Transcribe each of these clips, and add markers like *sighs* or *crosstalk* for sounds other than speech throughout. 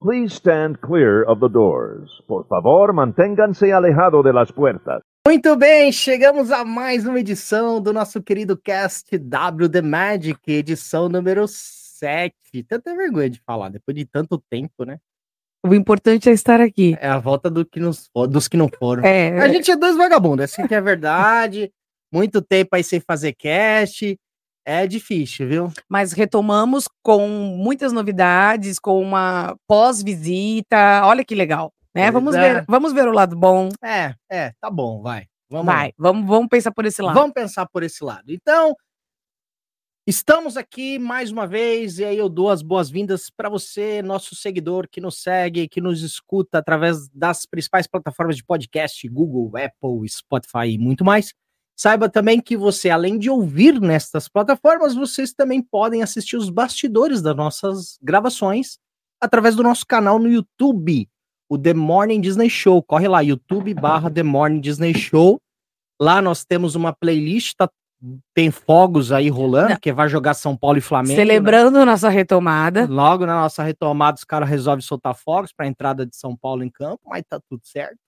Please stand clear of the doors. Por favor, manténganse alejado de las puertas. Muito bem, chegamos a mais uma edição do nosso querido cast W The Magic, edição número 7. Tanta vergonha de falar, depois de tanto tempo, né? O importante é estar aqui. É a volta do que nos, dos que não foram. É, A gente é dois vagabundos, essa que é a verdade. Muito tempo aí sem fazer cast. É difícil, viu? mas retomamos com muitas novidades, com uma pós-visita. Olha que legal, né? Vamos Pois é. ver, vamos ver o lado bom. É, é, tá bom, vai. Vamos lá. Vai, vamos, vamos pensar por esse lado. Vamos pensar por esse lado. Então, estamos aqui mais uma vez e aí eu dou as boas-vindas para você, nosso seguidor que nos segue, que nos escuta através das principais plataformas de podcast, Google, Apple, Spotify e muito mais. Saiba também que você, além de ouvir nestas plataformas, vocês também podem assistir os bastidores das nossas gravações através do nosso canal no YouTube, o The Morning Disney Show. Corre lá, YouTube barra The Morning Disney Show. Lá nós temos uma playlist, tá- tem fogos aí rolando, Não. que vai jogar São Paulo e Flamengo. né? Celebrando nossa retomada. Logo na nossa retomada, os caras resolvem soltar fogos para a entrada de São Paulo em campo, mas tá tudo certo.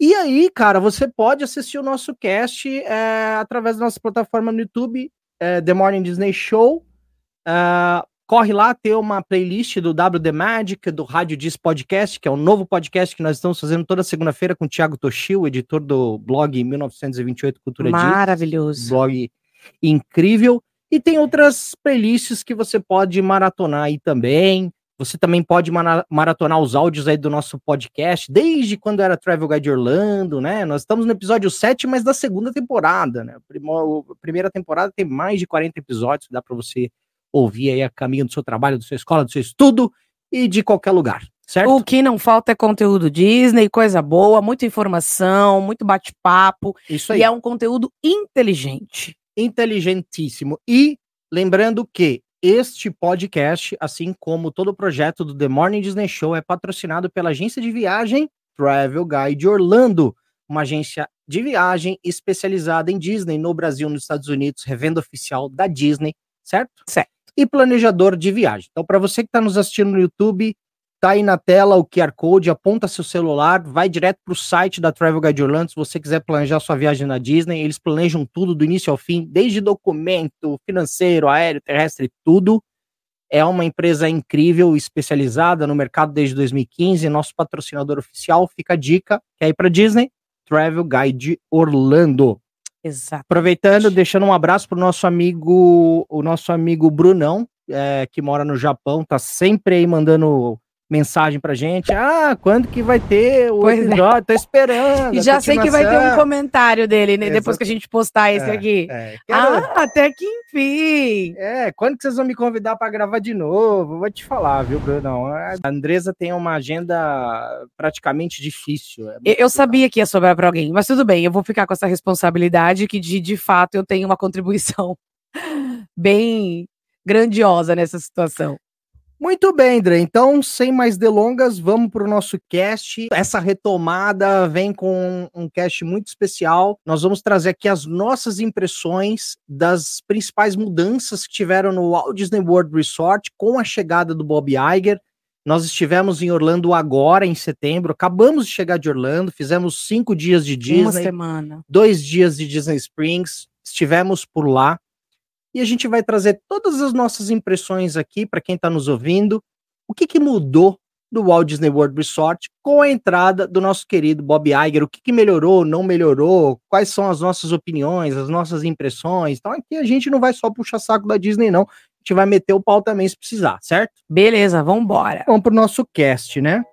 E aí, cara, você pode assistir o nosso cast é, através da nossa plataforma no YouTube, é, The Morning Disney Show. Ah, corre lá, tem uma playlist do WD Magic, do Rádio Diz Podcast, que é um novo podcast que nós estamos fazendo toda segunda-feira com o Thiago Toshio, editor do blog 1928 Cultura Diz Maravilhoso. blog incrível. E tem outras playlists que você pode maratonar aí também. Você também pode mara- maratonar os áudios aí do nosso podcast, desde quando era Travel Guide Orlando, né? Nós estamos no episódio 7, mas da segunda temporada, né? A primeira temporada tem mais de 40 episódios, dá para você ouvir aí a caminho do seu trabalho, da sua escola, do seu estudo e de qualquer lugar, certo? O que não falta é conteúdo Disney, coisa boa, muita informação, muito bate-papo. Isso aí. E é um conteúdo inteligente. inteligentíssimo. E lembrando que este podcast, assim como todo o projeto do The Morning Disney Show, é patrocinado pela agência de viagem Travel Guide Orlando, uma agência de viagem especializada em Disney no Brasil, nos Estados Unidos, revenda oficial da Disney, certo? Certo. E planejador de viagem. Então, para você que está nos assistindo no YouTube, tá aí na tela o QR Code, aponta seu celular, vai direto para o site da Travel Guide Orlando, se você quiser planejar sua viagem na Disney, eles planejam tudo do início ao fim, desde documento, financeiro, aéreo, terrestre, tudo. É uma empresa incrível, especializada no mercado desde 2015, nosso patrocinador oficial, fica a dica, quer ir para Disney? Travel Guide Orlando. Exato. Aproveitando, deixando um abraço pro nosso amigo, o nosso amigo Brunão, é, que mora no Japão, tá sempre aí mandando mensagem pra gente. Ah, quando que vai ter o Pois é. episódio? Tô esperando. *laughs* E já sei que vai ter um comentário dele, né? Depois Exato. que a gente postar esse É, aqui. É, quero- Ah, até que enfim. é, quando que vocês vão me convidar pra gravar de novo? Vou te falar, viu, Brunão? A Andresa tem uma agenda praticamente difícil. é Eu, eu sabia que ia sobrar para alguém, mas tudo bem, eu vou ficar com essa responsabilidade que de, de fato eu tenho uma *laughs* contribuição bem grandiosa nessa situação. Muito bem, André. Então, sem mais delongas, vamos para o nosso cast. Essa retomada vem com um cast muito especial. Nós vamos trazer aqui as nossas impressões das principais mudanças que tiveram no Walt Disney World Resort com a chegada do Bob Iger. Nós estivemos em Orlando agora, em setembro. Acabamos de chegar de Orlando, fizemos cinco dias de Uma Disney semana. dois dias de Disney Springs, estivemos por lá e a gente vai trazer todas as nossas impressões aqui para quem está nos ouvindo. O que, que mudou do Walt Disney World Resort com a entrada do nosso querido Bob Iger? O que, que melhorou, não melhorou? Quais são as nossas opiniões, as nossas impressões? Então aqui a gente não vai só puxar saco da Disney, não. A gente vai meter o pau também se precisar, certo? Beleza, vambora. Vamos para o nosso cast, né?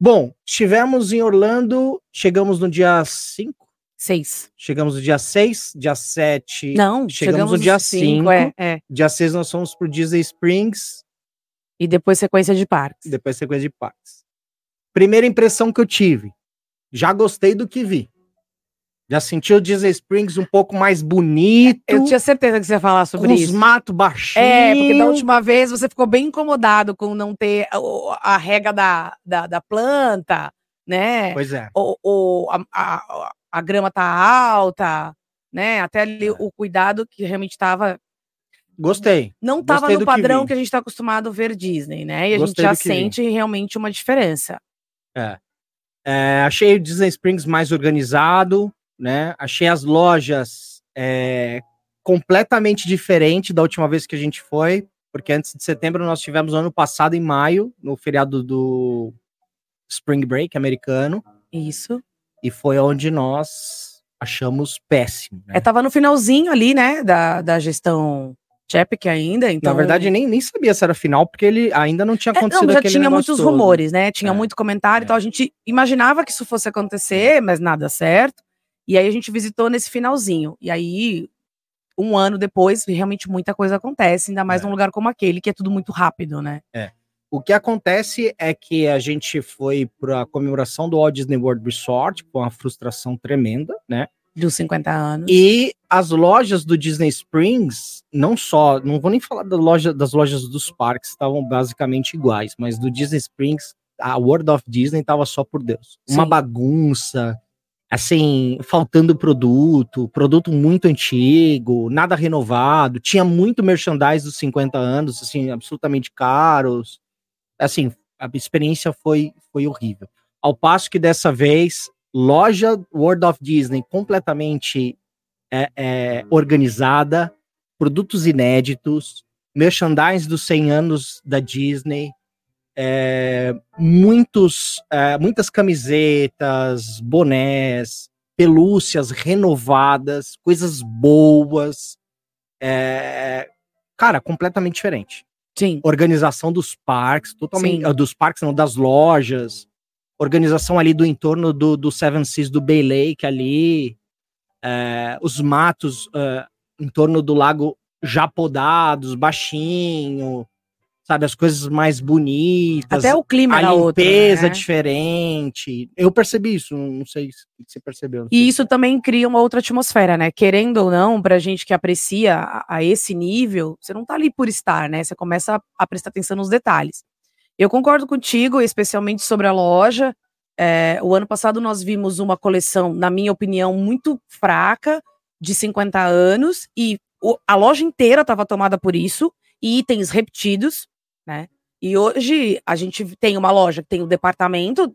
Bom, estivemos em Orlando, chegamos no dia 5, Seis. Chegamos no dia 6, dia 7. Não, chegamos no dia cinco, 5. É, é. Dia 6 nós fomos pro Disney Springs, E depois sequência de parques. depois sequência de parques. Primeira impressão que eu tive, já gostei do que vi. Já senti o Disney Springs um pouco mais bonito, Eu tinha certeza que você ia falar sobre com os isso. matos baixinhos. É, porque da última vez você ficou bem incomodado com não ter a, a rega da, da, da planta, né? Pois é. ou, ou a, a, a grama tá alta, né? Até ali É. o cuidado que realmente estava Gostei. não tava Gostei no que padrão vi. que, a gente tá acostumado a ver Disney, né? E a Gostei gente já que vi. sente realmente uma diferença. É, achei o Disney Springs mais organizado, né? Achei as lojas é, completamente diferente da última vez que a gente foi, porque antes de setembro nós tivemos no ano passado, em maio, no feriado do Spring Break americano, Isso. E foi onde nós achamos péssimo. né? É, tava no finalzinho ali, né, da, da gestão Chapek ainda, então... Na verdade, nem, nem sabia se era final, porque ele ainda não tinha É, acontecido não, já tinha muitos todo. rumores, né? Tinha É. muito comentário, É. então a gente imaginava que isso fosse acontecer, mas nada certo. E aí a gente visitou nesse finalzinho. E aí, um ano depois, realmente muita coisa acontece, ainda mais É. num lugar como aquele, que é tudo muito rápido, né? O que acontece é que a gente foi para a comemoração do Walt Disney World Resort com uma frustração tremenda, né? Dos 50 anos. E as lojas do Disney Springs, não só, não vou nem falar da loja, das lojas dos parques, estavam basicamente iguais, mas do Disney Springs, a World of Disney tava só por Deus. Uma Sim. bagunça, assim, faltando produto, produto muito antigo, nada renovado, tinha muito merchandise dos 50 anos, assim, absolutamente caros. Assim, a experiência foi, foi horrível. Ao passo que dessa vez, loja World of Disney completamente é, é, organizada, produtos inéditos, merchandise dos 100 anos da Disney, é, muitos, é, muitas camisetas, bonés, pelúcias renovadas, coisas boas. é, cara, completamente diferente Sim. organização dos parques, totalmente Sim. ah, dos parques, não, das lojas, organização ali do entorno do, do Seven Seas do Bay Lake ali, é, os matos é, em torno do lago já podados, baixinho, sabe, as coisas mais bonitas, Até o clima a era outro, limpeza né? diferente. Eu percebi isso, não sei se você percebeu. E isso também cria uma outra atmosfera, né? Querendo ou não, pra gente que aprecia a, a esse nível, você não tá ali por estar, né? Você começa a, a prestar atenção nos detalhes. Eu concordo contigo, especialmente sobre a loja. É, o ano passado nós vimos uma coleção, na minha opinião, muito fraca, de 50 anos, e o- a loja inteira estava tomada por isso, e itens repetidos, né? E hoje a gente tem uma loja que tem o departamento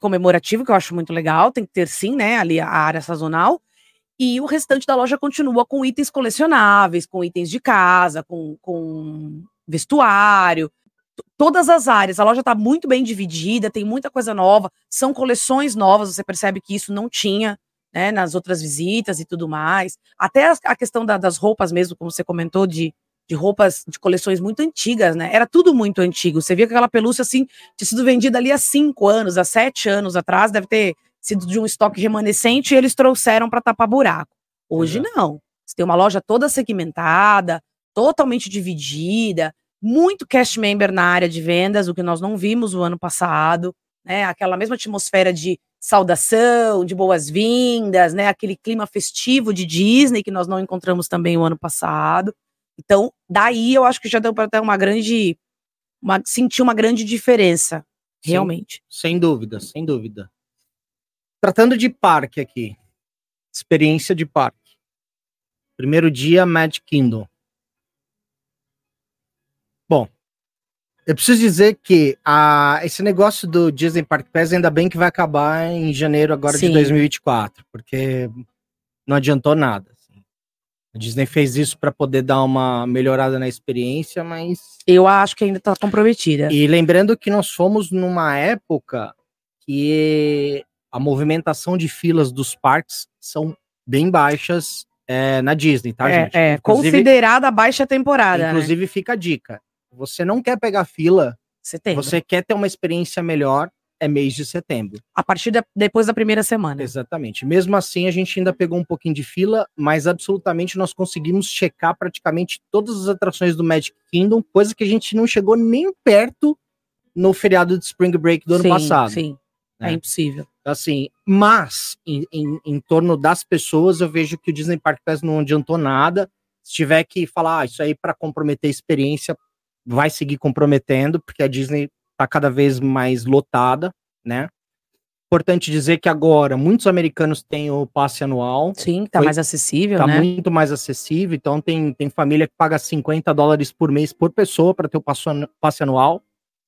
comemorativo, que eu acho muito legal, tem que ter sim, né, ali a área sazonal, e o restante da loja continua com itens colecionáveis, com itens de casa, com, com vestuário, todas as áreas. A loja está muito bem dividida, tem muita coisa nova, são coleções novas, você percebe que isso não tinha, né, nas outras visitas e tudo mais. Até a questão da- das roupas mesmo, como você comentou, de, de roupas de coleções muito antigas, né? Era tudo muito antigo. Você via que aquela pelúcia, assim, tinha sido vendida ali há cinco anos, há sete anos atrás, deve ter sido de um estoque remanescente e eles trouxeram para tapar buraco. Hoje Exato. não. Você tem uma loja toda segmentada, totalmente dividida, muito cast member na área de vendas, o que nós não vimos o ano passado, né? Aquela mesma atmosfera de saudação, de boas-vindas, né? Aquele clima festivo de Disney que nós não encontramos também o ano passado. Então, daí eu acho que já deu para ter uma grande uma, sentir uma grande diferença, Sim. realmente. Sem dúvida, sem dúvida. Tratando de parque aqui. Experiência de parque. Primeiro dia, Magic Kingdom. Bom, eu preciso dizer que a, esse negócio do Disney Park Pass ainda bem que vai acabar em janeiro agora Sim. de 2024, porque não adiantou nada. A Disney fez isso para poder dar uma melhorada na experiência, mas Eu acho que ainda está comprometida. e lembrando que nós fomos numa época que a movimentação de filas dos parques são bem baixas é, na Disney, tá, é, gente? é, Inclusive, considerada a baixa temporada. né? inclusive fica a dica. Você não quer pegar fila, Setembro. você quer ter uma experiência melhor, é mês de setembro. A partir da, depois da primeira semana. Exatamente. Mesmo assim, a gente ainda pegou um pouquinho de fila, mas absolutamente nós conseguimos checar praticamente todas as atrações do Magic Kingdom, coisa que a gente não chegou nem perto no feriado de Spring Break do ano sim, passado. Sim, né? é impossível. Assim, mas em, em, em torno das pessoas, eu vejo que o Disney Park Pass não adiantou nada. Se tiver que falar ah, isso aí para comprometer a experiência, vai seguir comprometendo, porque a Disney tá cada vez mais lotada, né? Importante dizer que agora muitos americanos têm o passe anual. Sim, tá Foi- mais acessível, Tá né? muito mais acessível, então tem, tem família que paga 50 dólares por mês por pessoa para ter o passe anual.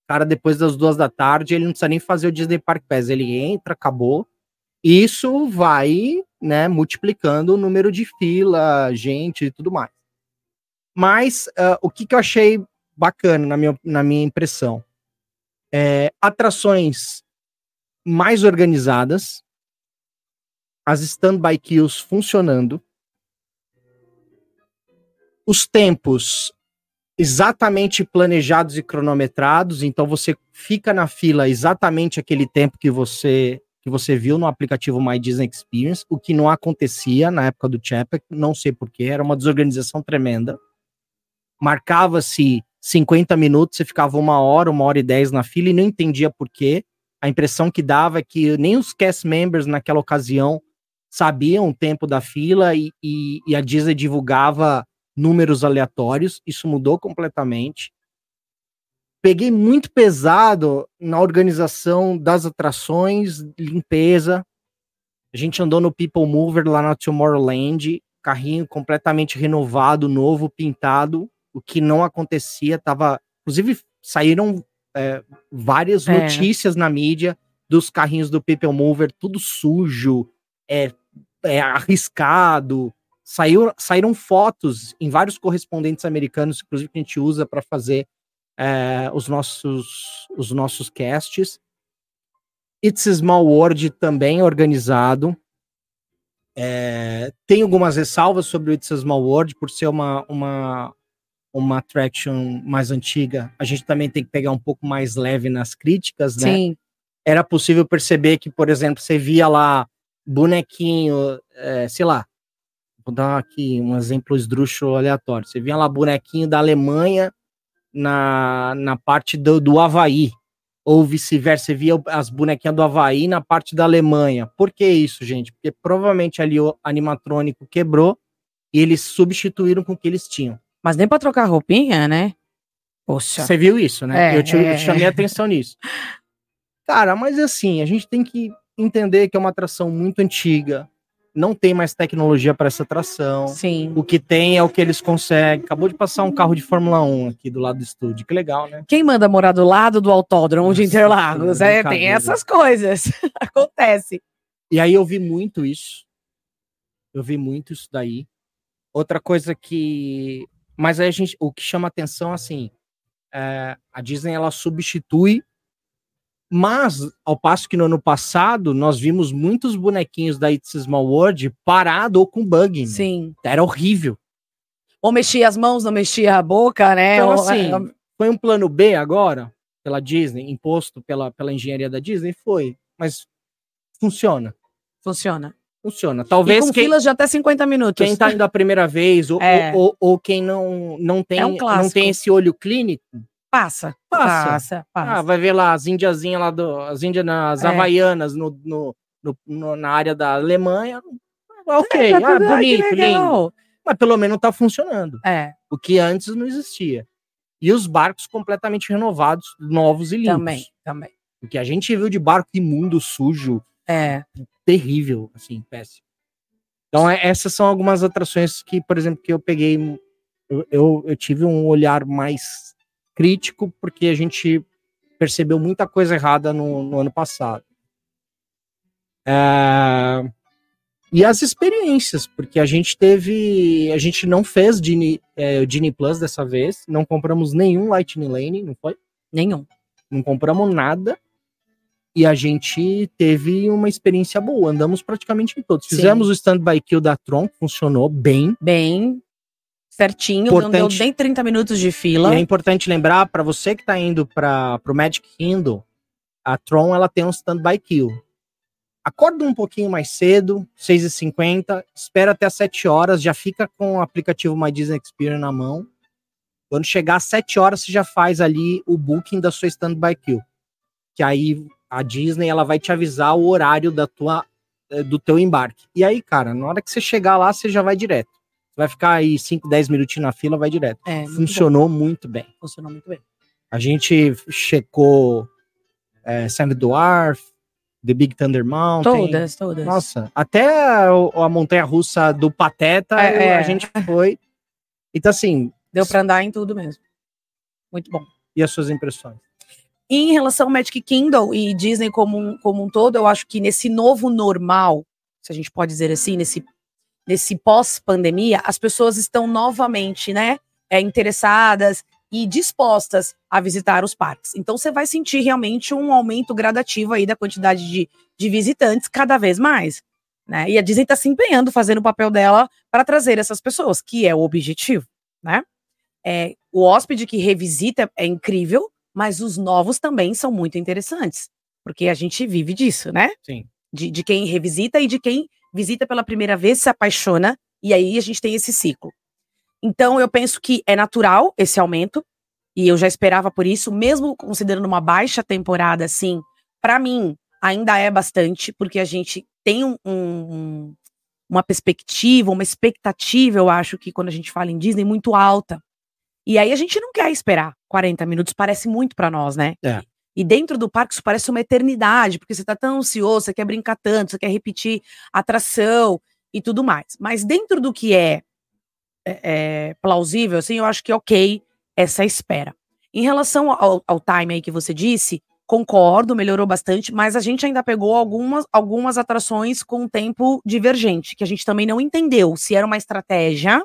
Cara, depois das duas da tarde, ele não precisa nem fazer o Disney Park Pass, ele entra, acabou. Isso vai, né, multiplicando o número de fila, gente e tudo mais. Mas ah, o que, que eu achei bacana na minha, na minha impressão? É, atrações mais organizadas, as standby queues funcionando, os tempos exatamente planejados e cronometrados, então você fica na fila exatamente aquele tempo que você que você viu no aplicativo My Disney Experience, o que não acontecia na época do Chapek, não sei porquê, era uma desorganização tremenda. Marcava-se 50 minutos, você ficava uma hora, uma hora e dez na fila e não entendia porquê. A impressão que dava é que nem os cast members naquela ocasião sabiam o tempo da fila e, e, e a Disney divulgava números aleatórios. Isso mudou completamente. Peguei muito pesado na organização das atrações, limpeza. A gente andou no People Mover lá na Tomorrowland, carrinho completamente renovado, novo, pintado, o que não acontecia. Tava, inclusive, saíram é, várias É. notícias na mídia dos carrinhos do People Mover, tudo sujo, é, é arriscado. Saiu, saíram fotos em vários correspondentes americanos, inclusive que a gente usa para fazer é, os nossos os nossos casts. It's a Small World também organizado. É, tem algumas ressalvas sobre o It's a Small World por ser uma, uma, uma attraction mais antiga. A gente também tem que pegar um pouco mais leve nas críticas, né? Sim. era possível perceber que, por exemplo, você via lá bonequinho, é, sei lá, vou dar aqui um exemplo esdrúxulo aleatório. Você via lá bonequinho da Alemanha na, na parte do, do Havaí, ou vice-versa, você via as bonequinhas do Havaí na parte da Alemanha. Por que isso, gente? Porque provavelmente ali o animatrônico quebrou e eles substituíram com o que eles tinham. Mas nem pra trocar roupinha, né? Poxa. Você viu isso, né? É, eu, te, eu é. chamei a atenção nisso. *laughs* Cara, mas assim, a gente tem que entender que é uma atração muito antiga. Não tem mais tecnologia para essa atração. Sim. O que tem é o que eles conseguem. Acabou de passar um carro de Fórmula 1 aqui do lado do estúdio. Que legal, né? Quem manda morar do lado do autódromo de Nossa, Interlagos? que É, tem essas coisas. *laughs* Acontece. E aí eu vi muito isso. Eu vi muito isso daí. Outra coisa que. Mas aí a gente. O que chama atenção, assim. é, a Disney ela substitui. Mas, ao passo que no ano passado, nós vimos muitos bonequinhos da It's a Small World parado ou com bug. né? Sim. Era horrível. Ou mexia as mãos, não mexia a boca, né? Então, Ou- assim, foi um plano B agora, pela Disney, imposto pela, pela engenharia da Disney? Foi. Mas funciona. funciona. Funciona. E Talvez com quem, filas de até 50 minutos. quem tá indo a primeira vez, ou, É. ou, ou- ou quem não, não, tem, É um não tem esse olho clínico, Passa. Passa. Passa. passa. ah, vai ver lá as indiazinhas lá, do, as índias nas É. havaianas no, no, no- no- na área da Alemanha. ah, Ok, Tá ah, bonito, lindo. Mas pelo menos tá funcionando. É, O que antes não existia. E os barcos completamente renovados, novos e limpos. também, também. O que a gente viu de barco imundo, sujo, É, terrível, assim, péssimo. Então, é- essas são algumas atrações que, por exemplo, que eu peguei. Eu, eu, eu tive um olhar mais crítico, porque a gente percebeu muita coisa errada no, no ano passado. É, E as experiências, porque a gente teve. A gente não fez Genie, é, Genie Plus dessa vez, não compramos nenhum Lightning Lane, não foi? nenhum. não compramos nada e a gente teve uma experiência boa. Andamos praticamente em todos. Sim. Fizemos o stand-by kill da Tron, funcionou bem. Bem certinho, não deu Importante. nem 30 minutos de fila. é importante lembrar, para você que está indo para o Magic Kingdom, a Tron ela tem um stand-by kill. Acorda um pouquinho mais cedo, 6h50, espera até as 7 horas, já fica com o aplicativo My Disney Experience na mão. Quando chegar às 7 horas, você já faz ali o booking da sua stand-by queue. Que aí a Disney ela vai te avisar o horário da tua, eh, do teu embarque. E aí, cara, na hora que você chegar lá, você já vai direto. Você vai ficar aí 5, 10 minutinhos na fila, vai direto. É, muito Funcionou muito bem. bom, funcionou muito bem. A gente checou é, Sam Dwarf, The Big Thunder Mountain. Todas, todas. Nossa, até a, a montanha russa do Pateta É, eu- é. a gente foi. Então, assim, Deu pra andar em tudo mesmo. Muito bom. e as suas impressões? Em relação ao Magic Kingdom e Disney como um, como um todo, eu acho que nesse novo normal, se a gente pode dizer assim, nesse, nesse pós-pandemia, as pessoas estão novamente, né, é, interessadas e dispostas a visitar os parques. Então você vai sentir realmente um aumento gradativo aí da quantidade de, de visitantes cada vez mais. Né? E a Disney está se empenhando, fazendo o papel dela para trazer essas pessoas, que é o objetivo. Né? É, o hóspede que revisita é incrível, mas os novos também são muito interessantes, porque a gente vive disso, né? Sim. De, de quem revisita e de quem visita pela primeira vez, se apaixona, e aí a gente tem esse ciclo. Então, eu penso que é natural esse aumento, e eu já esperava por isso, mesmo considerando uma baixa temporada, assim, para mim, ainda é bastante, porque a gente tem um- um- uma perspectiva, uma expectativa, eu acho que quando a gente fala em Disney, muito alta. E aí a gente não quer esperar 40 minutos, parece muito para nós, né? É. E dentro do parque isso parece uma eternidade, porque você tá tão ansioso, você quer brincar tanto, você quer repetir atração e tudo mais. Mas dentro do que é, é, é, plausível, assim, eu acho que é ok essa espera. Em relação ao, ao time aí que você disse, concordo, melhorou bastante, mas a gente ainda pegou algumas, algumas atrações com um tempo divergente, que a gente também não entendeu se era uma estratégia,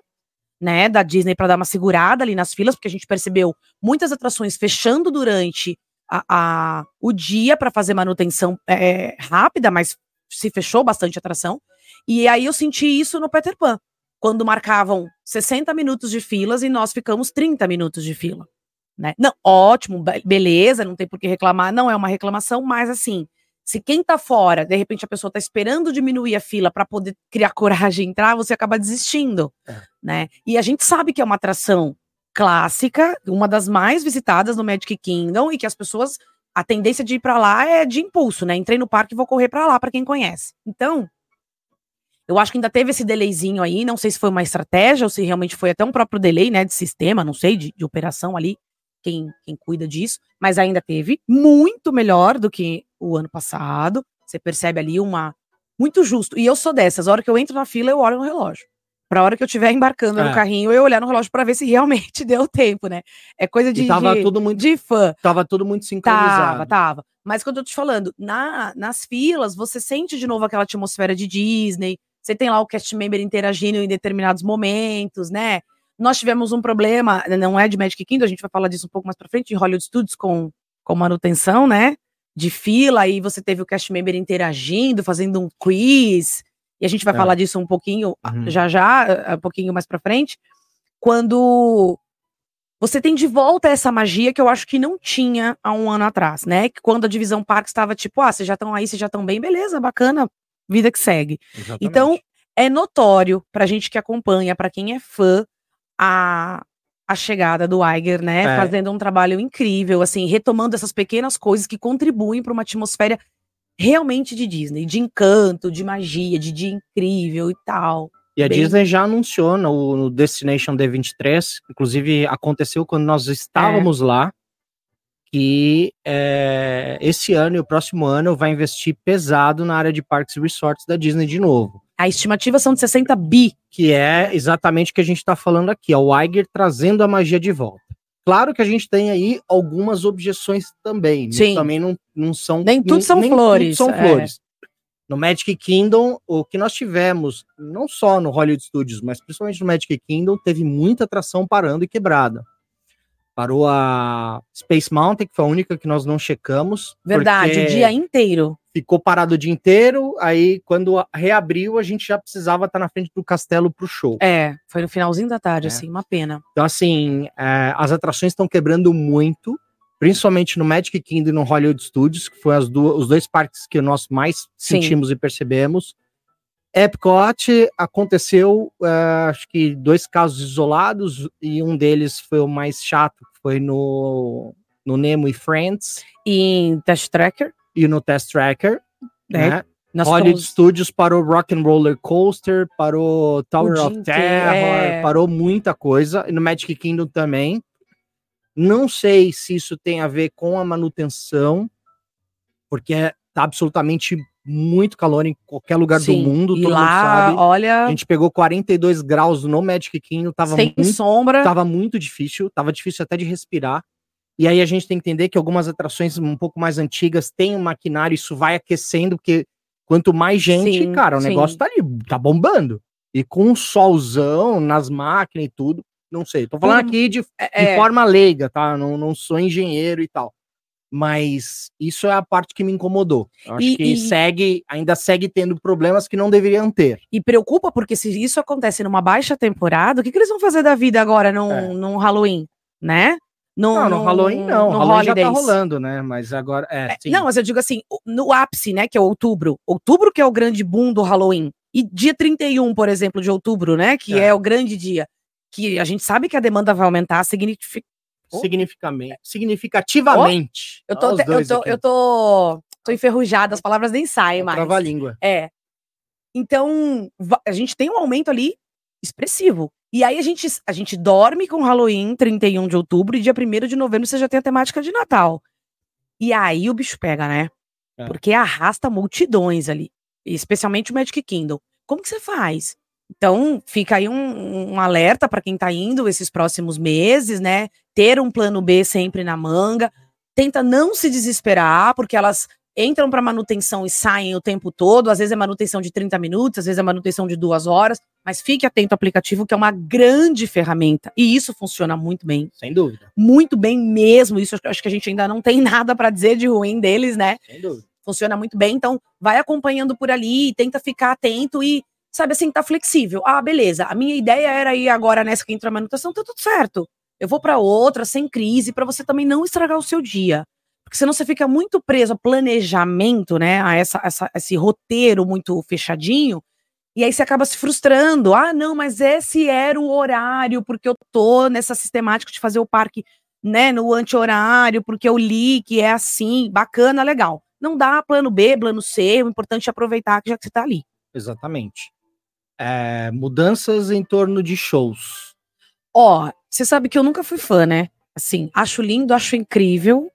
né, da Disney para dar uma segurada ali nas filas, porque a gente percebeu muitas atrações fechando durante a, a- o dia para fazer manutenção é, rápida, mas se fechou bastante atração. E aí eu senti isso no Peter Pan, quando marcavam 60 minutos de filas e nós ficamos 30 minutos de fila. Né? Não, ótimo, be- beleza, não tem por que reclamar, não é uma reclamação, mas assim, se quem tá fora, de repente a pessoa tá esperando diminuir a fila para poder criar *laughs* coragem e entrar, você acaba desistindo, É. né? E a gente sabe que é uma atração clássica, uma das mais visitadas no Magic Kingdom e que as pessoas a tendência de ir para lá é de impulso, né? Entrei no parque e vou correr para lá para quem conhece. Então, eu acho que ainda teve esse delayzinho aí, não sei se foi uma estratégia ou se realmente foi até um próprio delay, né, de sistema, não sei, de, de operação ali, quem, quem cuida disso, mas ainda teve muito melhor do que o ano passado. Você percebe ali uma muito justo. E eu sou dessas, a hora que eu entro na fila, eu olho no relógio. Pra hora que eu estiver embarcando É. no carrinho, eu olhar no relógio pra ver se realmente *laughs* deu tempo, né? É coisa de, e tava de, tudo muito, de fã. tava tudo muito sincronizado. Tava, tava. Mas quando eu tô te falando, na, nas filas, você sente de novo aquela atmosfera de Disney. Você tem lá o cast member interagindo em determinados momentos, né? Nós tivemos um problema, não é de Magic Kingdom, a gente vai falar disso um pouco mais pra frente, em Hollywood Studios com, com manutenção, né? De fila, aí você teve o cast member interagindo, fazendo um quiz. E a gente vai É. falar disso um pouquinho Uhum. já já, eh, um pouquinho mais pra frente. Quando você tem de volta essa magia que eu acho que não tinha há um ano atrás, né? Que quando a divisão parque estava tipo, ah, vocês já estão aí, vocês já estão bem, beleza, bacana, vida que segue. Exatamente. Então, é notório pra gente que acompanha, pra quem é fã, a, a chegada do Iger, né? É. Fazendo um trabalho incrível, assim, retomando essas pequenas coisas que contribuem para uma atmosfera realmente de Disney, de encanto, de magia, de dia incrível e tal. E a bem- Disney já anunciou no, no Destination D23, inclusive aconteceu quando nós estávamos É. lá, que é, esse ano e o próximo ano vai investir pesado na área de parques e resorts da Disney de novo. A estimativa são de 60 bi. Que é exatamente o que a gente está falando aqui, é o Iger trazendo a magia de volta. Claro que a gente tem aí algumas objeções também. Isso Sim. Também não, não são. Nem tudo não- são nem flores, são é. flores. No Magic Kingdom, o que nós tivemos, não só no Hollywood Studios, mas principalmente no Magic Kingdom, teve muita atração parando e quebrada. Parou a Space Mountain, que foi a única que nós não checamos. Verdade, o dia inteiro. Ficou parado o dia inteiro, aí quando reabriu, a gente já precisava estar na frente do castelo pro show. É, foi no finalzinho da tarde, É. assim, uma pena. Então, assim, é, as atrações estão quebrando muito, principalmente no Magic Kingdom e no Hollywood Studios, que foi as duas, os dois parques que nós mais Sim. sentimos e percebemos. Epcot aconteceu, é, acho que dois casos isolados, e um deles foi o mais chato, foi no, no Nemo e Friends, E em Test Tracker, e no Test Tracker. É, né? nós Hollywood ficamos- Studios parou Rock and Roller Coaster, parou Tower of Terror, é. parou muita coisa. E no Magic Kingdom também. Não sei se isso tem a ver com a manutenção, porque tá absolutamente muito calor em qualquer lugar Sim, do mundo, e todo mundo lá, sabe. olha, A gente pegou 42 graus no Magic Kingdom, tava sem muito, sombra. tava muito difícil, tava difícil até de respirar. E aí a gente tem que entender que algumas atrações um pouco mais antigas têm um maquinário, isso vai aquecendo, porque quanto mais gente, Sim, cara, o sim. negócio tá ali, tá bombando. E com um solzão nas máquinas e tudo, não sei. Tô falando aqui de, de É, forma leiga, tá? Não, não sou engenheiro e tal. Mas isso é a parte que me incomodou. Eu acho E- que e- segue, ainda segue tendo problemas que não deveriam ter. E preocupa porque se isso acontece numa baixa temporada, o que, que eles vão fazer da vida agora num, É. num Halloween, né? Num, Não, no num- Halloween não. no Halloween já tá rolando, né? Mas agora, é, É. Não, mas eu digo assim, no ápice, né, que é outubro. Outubro que é o grande boom do Halloween. E dia 31, por exemplo, de outubro, né, que É. é, o grande dia. Que a gente sabe que a demanda vai aumentar significa Significamente, significativamente. Eu tô, os eu tô, eu tô, tô enferrujada, as palavras nem saem mais. Trava a língua. É. Então, a gente tem um aumento ali expressivo. E aí a gente, a gente dorme com Halloween, 31 de outubro, e dia 1 de novembro você já tem a temática de Natal. E aí o bicho pega, né? É. Porque arrasta multidões ali. Especialmente o Magic Kingdom. Como que você faz? Então, fica aí um, um alerta para quem tá indo esses próximos meses, né? Ter um plano B sempre na manga. Tenta não se desesperar, porque elas entram para manutenção e saem o tempo todo. Às vezes é manutenção de 30 minutos, às vezes é manutenção de duas horas. Mas fique atento ao aplicativo, que é uma grande ferramenta. E isso funciona muito bem. Sem dúvida. Muito bem mesmo. Isso acho que a gente ainda não tem *laughs* nada para dizer de ruim deles, né? Sem dúvida. funciona muito bem. Então, vai acompanhando por ali, tenta ficar atento e, sabe assim, tá flexível. Ah, beleza. A minha ideia era ir agora nessa que entra a manutenção, tá tudo certo. Eu vou para outra, sem crise, para você também não estragar o seu dia. Porque senão você fica muito preso a planejamento, né? A essa, essa, esse roteiro muito fechadinho. E aí você acaba se frustrando. Ah, não, mas esse era o horário, porque eu tô nessa sistemática de fazer o parque, né, no anti-horário, porque eu li que é assim, bacana, legal. Não dá plano B, plano C, o importante é aproveitar que já que você tá ali. Exatamente. É, mudanças em torno de shows. Ó, você sabe que eu nunca fui fã, né? Assim, acho lindo, acho incrível,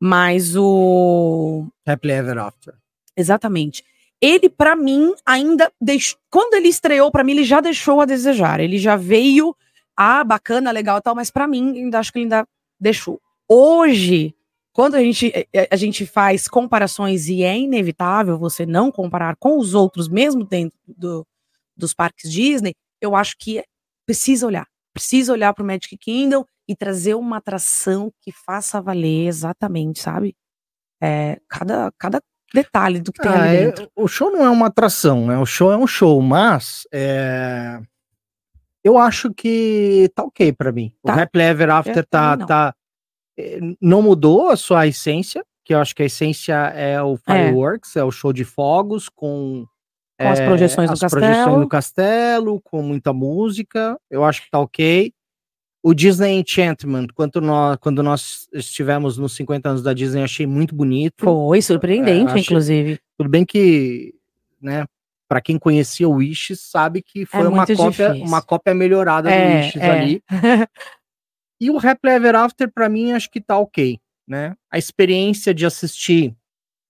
mas o Happily Ever After. Exatamente. Ele, pra mim, ainda deixou. Quando ele estreou, pra mim, ele já deixou a desejar. Ele já veio, ah, bacana, legal e tal, mas pra mim, ainda acho que ele ainda deixou. Hoje, quando a gente, eh, a gente faz comparações e é inevitável você não comparar com os outros, mesmo dentro do- dos parques Disney, eu acho que precisa olhar. Precisa olhar pro Magic Kingdom e trazer uma atração que faça valer exatamente, sabe? É, cada, cada detalhe do que tem Ah, ali é- dentro. o show não é uma atração, né? O show é um show, mas é, eu acho que tá ok pra mim. Tá. O Happily Ever After tá, não. tá é, não mudou a sua essência, que eu acho que a essência é o fireworks, é, o show de fogos com Com as é, projeções no as projeções castelo. no castelo, com muita música. Eu acho que tá ok. O Disney Enchantment, quando nós, quando nós estivemos nos 50 anos da Disney, achei muito bonito. Foi surpreendente, É, achei- inclusive. Tudo bem que, né, para quem conhecia o Wish, sabe que foi uma muito cópia, difícil. uma cópia melhorada do É, Wish é. ali. *laughs* E o Happily Ever After, pra mim, acho que tá ok, né? A experiência de assistir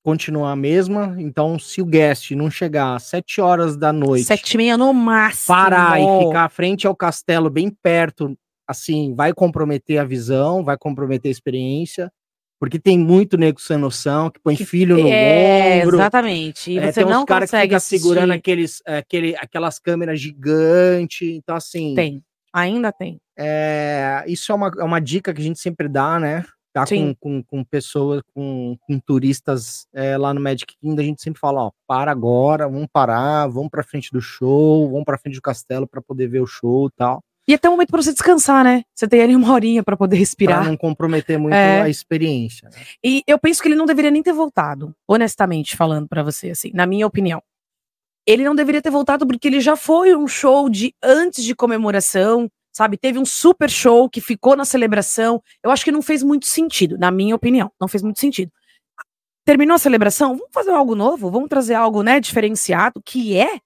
continua a mesma, então se o guest não chegar às 7 horas da noite, Sete e meia no máximo. parar e ficar frente ao castelo, bem perto, assim, vai comprometer a visão, vai comprometer a experiência, porque tem muito nego sem noção, que põe filho no É, ombro, exatamente. E é, você tem uns não caras que consegue ficam assistir. segurando aqueles, é, aquele, aquelas câmeras gigantes. Então, assim, Tem. Ainda tem. é, isso é uma, é uma dica que a gente sempre dá, né? Tá com, com, com pessoas, com, com turistas é, lá no Magic Kingdom, a gente sempre fala, ó, para agora, vamos parar, vamos pra frente do show, vamos pra frente do castelo para poder ver o show e tal. E até o momento pra você descansar, né? Você tem ali uma horinha pra poder Pra respirar. não comprometer muito É. a experiência. né? E eu penso que ele não deveria nem ter voltado, honestamente falando pra você, assim, na minha opinião. Ele não deveria ter voltado porque ele já foi um show de antes de comemoração, sabe? Teve um super show que ficou na celebração. Eu acho que não fez muito sentido, na minha opinião. Não fez muito sentido. Terminou a celebração? Vamos fazer algo novo? Vamos trazer algo, né, diferenciado, que é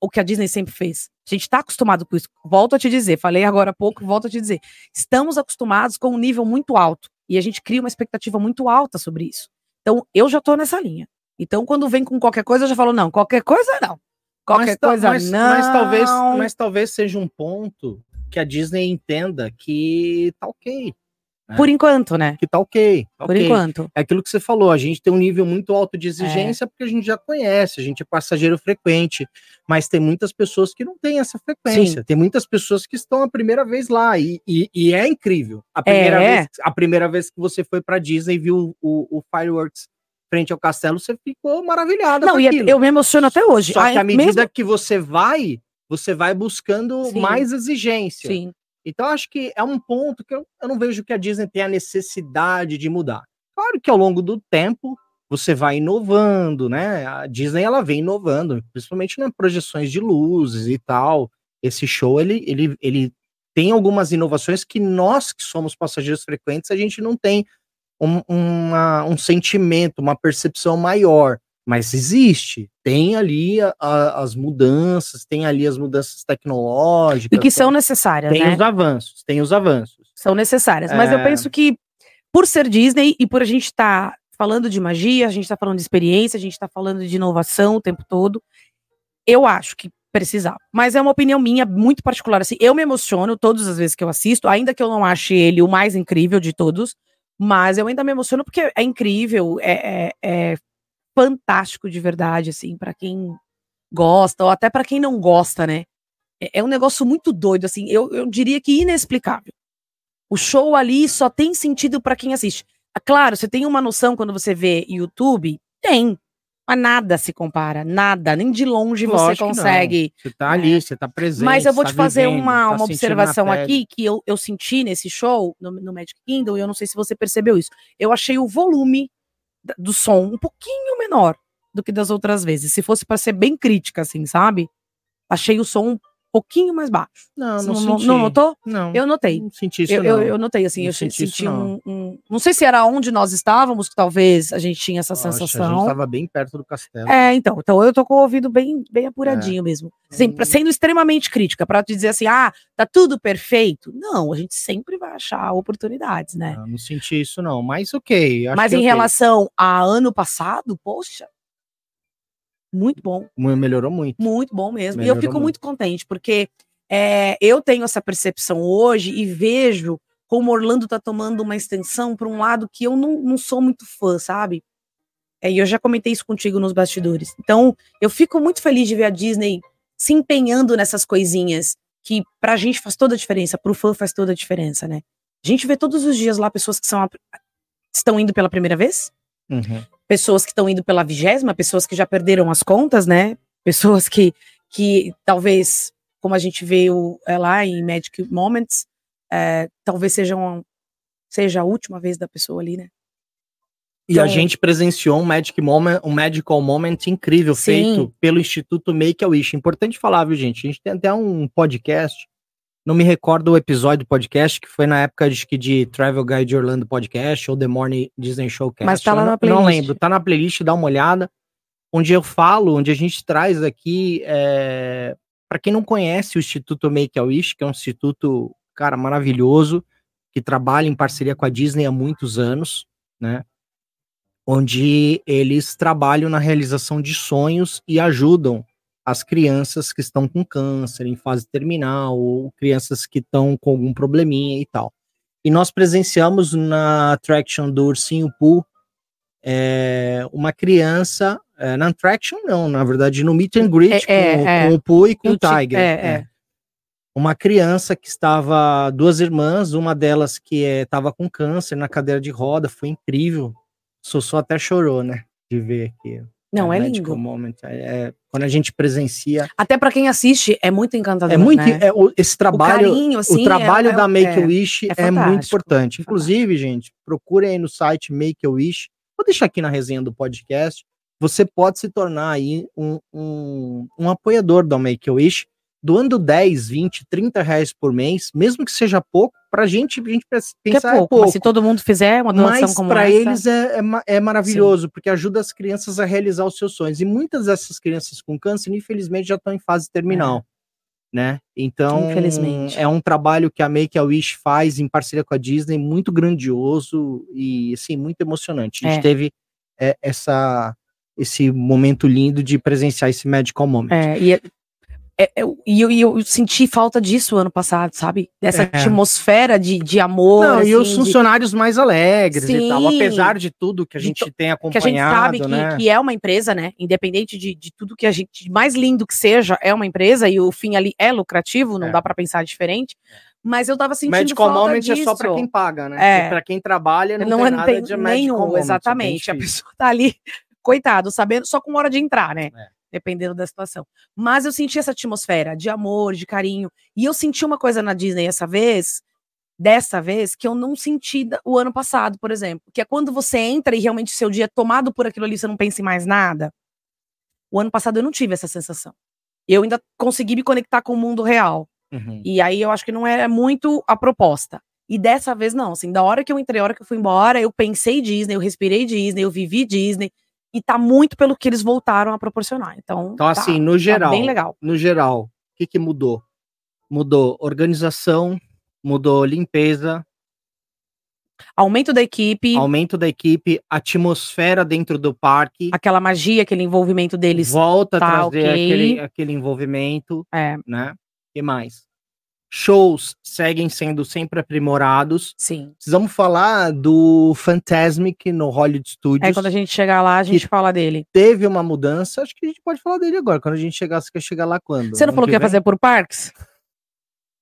o que a Disney sempre fez. A gente tá acostumado com isso. Volto a te dizer, falei agora há pouco, volto a te dizer. Estamos acostumados com um nível muito alto e a gente cria uma expectativa muito alta sobre isso. Então, eu já tô nessa linha. Então, quando vem com qualquer coisa, eu já falo, não, qualquer coisa não. Qualquer mas, coisa mas, não. Mas talvez, mas talvez seja um ponto que a Disney entenda que tá ok. Por enquanto, né? Que tá ok. tá Por enquanto. É aquilo que você falou, a gente tem um nível muito alto de exigência porque a gente já conhece, a gente é passageiro frequente, mas tem muitas pessoas que não têm essa frequência, tem muitas pessoas que estão a primeira vez lá e, e, e é incrível. A primeira, É. vez, a primeira vez que você foi pra Disney e viu o, o Fireworks frente ao castelo, você ficou maravilhada Não, e é- eu me emociono até hoje. Só que à medida mesmo- que você vai, você vai buscando Sim. mais exigência. Sim. Então, acho que é um ponto que eu, eu não vejo que a Disney tenha necessidade de mudar. Claro que ao longo do tempo você vai inovando, né? A Disney ela vem inovando, principalmente nas projeções de luzes e tal. Esse show ele, ele, ele tem algumas inovações que nós que somos passageiros frequentes a gente não tem um, uma- um sentimento, uma percepção maior. Mas existe, tem ali a- a- as mudanças, tem ali as mudanças tecnológicas. E que são necessárias, Tem né? os avanços, tem os avanços. São necessárias. Mas eu É. penso que, por ser Disney e por a gente estar falando de magia, a gente está falando de experiência, a gente está falando de inovação o tempo todo, eu acho que precisava. Mas é uma opinião minha muito particular. Assim, eu me emociono todas as vezes que eu assisto, ainda que eu não ache ele o mais incrível de todos, mas eu ainda me emociono porque é incrível, é, é- é fantástico de verdade, assim, para quem gosta, ou até para quem não gosta, né? É, é um negócio muito doido, assim, eu, eu diria que inexplicável. O show ali só tem sentido para quem assiste. Ah, Claro, você tem uma noção quando você vê YouTube? Tem. Mas nada se compara, nada, nem de longe você Lógico não. consegue. Você tá ali, você tá presente. Mas eu vou tá te fazer vivendo, uma, tá uma observação aqui que eu, eu senti nesse show, no, no Magic Kingdom, e eu não sei se você percebeu isso. Eu achei o volume do som um pouquinho menor do que das outras vezes. Se fosse para ser bem crítica, assim, sabe? Achei o som pouquinho mais baixo. Não, não, não, senti. não notou? Não, Eu notei. não senti isso Eu, não. eu, eu notei, assim, Não eu senti, senti isso, um, um- Não sei se era onde nós estávamos, que talvez a gente tinha essa Poxa, A sensação. gente tava bem perto do castelo. É, então, então eu tô com o ouvido bem, bem É. apuradinho mesmo. Assim, pra- Hum. sendo extremamente crítica, pra te dizer assim, ah, tá tudo perfeito. Não, a gente sempre vai achar oportunidades, né? Não, não senti isso não, mas ok. acho Mas que em ok. relação a ano passado, poxa, muito bom, Melhorou muito. muito bom mesmo. e eu Melhorou fico muito. muito contente, porque é, eu tenho essa percepção hoje e vejo como Orlando tá tomando uma extensão para um lado que eu não, não sou muito fã, sabe? É, e eu já comentei isso contigo nos bastidores. Então, eu fico muito feliz de ver a Disney se empenhando nessas coisinhas que pra gente faz toda a diferença, pro fã faz toda a diferença, né? A gente vê todos os dias lá pessoas que são estão indo pela primeira vez, Uhum. Pessoas que estão indo pela vigésima, pessoas que já perderam as contas, né? Pessoas que, que talvez, como a gente vê o, é, lá em Magic Moments, é, talvez seja, um, seja a última vez da pessoa ali, né? E a Então- gente presenciou um Magic Moment, um Magical Moment incrível Sim. feito pelo Instituto Make a Wish. Importante falar, viu, gente? A gente tem até um podcast, não me recordo o episódio do podcast, que foi na época que de Travel Guide Orlando Podcast ou The Morning Disney Showcast. Mas tá lá na não, playlist. Não lembro, tá na playlist, dá uma olhada. Onde eu falo, onde a gente traz aqui, é, para quem não conhece o Instituto Make a Wish, que é um instituto, cara, maravilhoso, que trabalha em parceria com a Disney há muitos anos, né? onde eles trabalham na realização de sonhos e ajudam as crianças que estão com câncer em fase terminal ou crianças que estão com algum probleminha e tal. E nós presenciamos na attraction do Ursinho Pooh é, uma criança, é, na attraction não, na verdade no meet and greet É, é, com, é. com o Pooh e com o o Ti- Tiger. é, é. é. Uma criança que estava, duas irmãs, uma delas que estava com câncer na cadeira de roda, foi incrível. Sossô até chorou, né? De ver aqui. Não, é Magical lindo. Moment. É, é, quando a gente presencia. Até pra quem assiste, é muito encantador, É muito. né? é, o- esse o trabalho. carinho, assim, o trabalho é- é- da Make é- a Wish é é, muito importante. é Inclusive, gente, procurem aí no site Make a Wish. Vou deixar aqui na resenha do podcast. Você pode se tornar aí um, um, um apoiador da Make a Wish, doando 10, 20, 30 reais por mês, mesmo que seja pouco, pra gente, a gente pensa que é pouco, é pouco. Mas se todo mundo fizer uma doação Mas como para essa, eles é, é, é maravilhoso, porque ajuda as crianças a realizar os seus sonhos. E muitas dessas crianças com câncer, infelizmente, já estão em fase terminal. Né? Então, É. Infelizmente. é um trabalho que a Make a Wish faz em parceria com a Disney, muito grandioso e assim, muito emocionante. A gente É. teve é, essa, esse momento lindo de presenciar esse Magical Moment. É, e, é, é, eu, e eu, e eu senti falta disso ano passado, sabe? Dessa É. atmosfera de, de amor. Não, e assim, os de- funcionários mais alegres e tal, Sim. apesar de tudo que a De gente to- tem que a acompanhado, gente sabe que, né? que é uma empresa, né? Independente de, de tudo que a gente, de mais lindo que seja, é uma empresa e o fim ali é lucrativo, não É. dá pra pensar diferente. Mas eu tava sentindo Medical falta Moment disso. é só pra quem paga, né? É. Pra quem trabalha, não, não, tem é- nada tem de nenhum, Moment, é exatamente. A pessoa tá ali, *laughs* coitado, sabendo só com hora de entrar, né? É. Dependendo da situação. Mas eu senti essa atmosfera de amor, de carinho. E eu senti uma coisa na Disney essa vez, dessa vez, que eu não senti da- o ano passado, por exemplo. Que é quando você entra e realmente seu dia é tomado por aquilo ali, você não pensa em mais nada. O ano passado eu não tive essa sensação. Eu ainda consegui me conectar com o mundo real. Uhum. E aí eu acho que não era muito a proposta. E dessa vez não, assim, da hora que eu entrei, a hora que eu fui embora, eu pensei Disney, eu respirei Disney, eu vivi Disney, e tá muito pelo que eles voltaram a proporcionar. Então, Então, tá- assim, no tá geral, bem legal. no geral, o que, que mudou? Mudou organização, mudou limpeza, Aumento da equipe, aumento da equipe, atmosfera dentro do parque, aquela magia, aquele envolvimento deles. volta a tá trazer ok. aquele, aquele envolvimento, É, né? que mais? Shows seguem sendo sempre aprimorados. sim. Precisamos falar do Fantasmic no Hollywood Studios. Aí quando a gente chegar lá, a gente fala dele. Teve uma mudança, acho que a gente pode falar dele agora. Quando a gente chegar, você quer chegar lá quando? Você não Ano falou que ia vem? fazer por parques?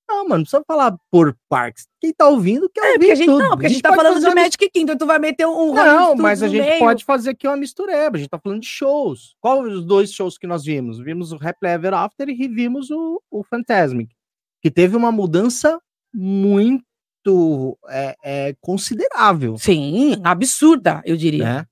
Não, mano, não precisa falar por parques. Quem tá ouvindo quer É, ouvir porque a gente, tudo. não, porque a gente, tá pode falando fazer do uma Magic Kingdom, tu vai meter um Hollywood Não, mas a gente meio. pode fazer aqui uma mistureba. A gente tá falando de shows. Qual os dois shows que nós vimos? Vimos o Happily Ever After e vimos o, o Fantasmic, que teve uma mudança muito é, é, considerável, Sim, absurda, eu diria. né?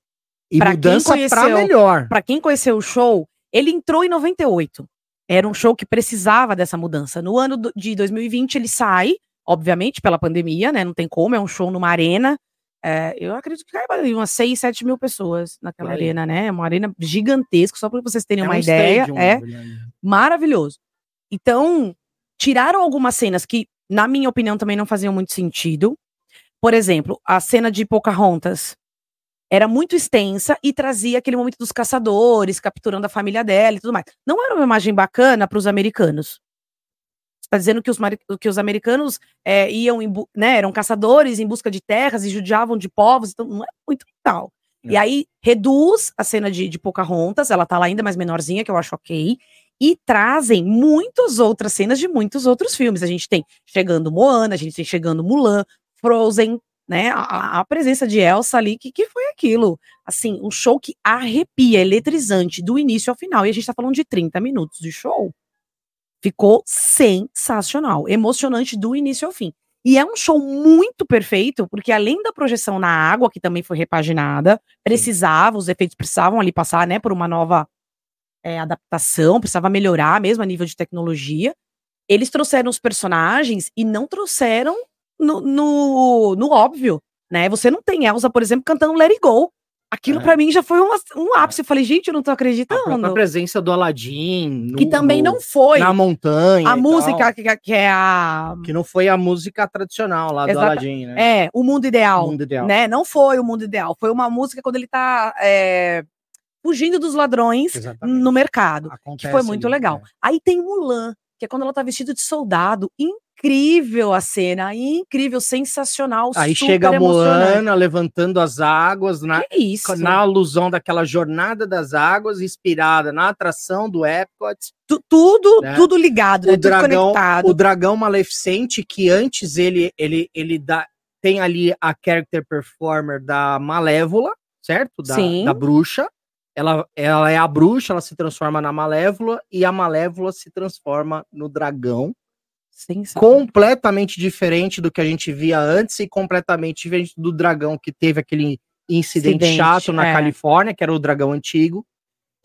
E Pra quem mudança conheceu- melhor. Pra quem conheceu o show, ele entrou em 98. Era um show que precisava dessa mudança. No ano de 2020 ele sai, obviamente pela pandemia, né? Não tem como, é um show numa arena. É, eu acredito que caiba ali umas 6, 7 mil pessoas naquela aí. arena, né? É uma arena gigantesca, só para vocês terem É uma um ideia. stadium, é maravilhoso. Então, tiraram algumas cenas que, na minha opinião, também não faziam muito sentido. Por exemplo, a cena de Pocahontas era muito extensa e trazia aquele momento dos caçadores capturando a família dela e tudo mais. Não era uma imagem bacana para os americanos. Está dizendo que os, que os americanos é, iam, em né, eram caçadores em busca de terras e judiavam de povos, então não é muito legal. E Não. aí reduz a cena de, de Pocahontas, ela tá lá ainda mais menorzinha, que eu acho ok, e trazem muitas outras cenas de muitos outros filmes. A gente tem chegando Moana, a gente tem chegando Mulan, Frozen, né? A, a- presença de Elsa ali, que, que foi aquilo? Assim, um show que arrepia, eletrizante, do início ao final. E a gente tá falando de 30 minutos de show. Ficou sensacional, emocionante do início ao fim. E é um show muito perfeito, porque além da projeção na água, que também foi repaginada, precisava, os efeitos precisavam ali passar, né, por uma nova é, adaptação, precisava melhorar mesmo a nível de tecnologia. Eles trouxeram os personagens e não trouxeram no, no, no óbvio, né? Você não tem Elsa, por exemplo, cantando Let It Go. Aquilo É. pra mim já foi um, um ápice. Eu falei, gente, eu não tô A acreditando. própria presença do Aladdin. Que no- também no- não foi Na montanha. a música que, que é a. que não foi a música tradicional lá do Exata- Aladdin, né? É, o mundo ideal. O mundo ideal. Né? Não foi o mundo ideal. Foi uma música quando ele tá é, fugindo dos ladrões Exatamente. no mercado. Que Acontece foi muito ali, legal. né? Aí tem Mulan, que é quando ela tá vestida de soldado. Incrível a cena, incrível, sensacional. Aí chega a. Moana levantando as águas na, Que isso? na alusão daquela jornada das águas inspirada na atração do Epcot. Tu- tudo, né? tudo ligado, né? O tudo dragão, conectado. o dragão maleficente que antes ele ele ele dá tem ali a character performer da Malévola, certo? Da, Sim. da bruxa. Ela, ela é a bruxa, ela se transforma na Malévola e a Malévola se transforma no dragão. Completamente diferente do que a gente via antes e completamente diferente do dragão que teve aquele incidente Incidente, chato na é. Califórnia, que era o dragão antigo.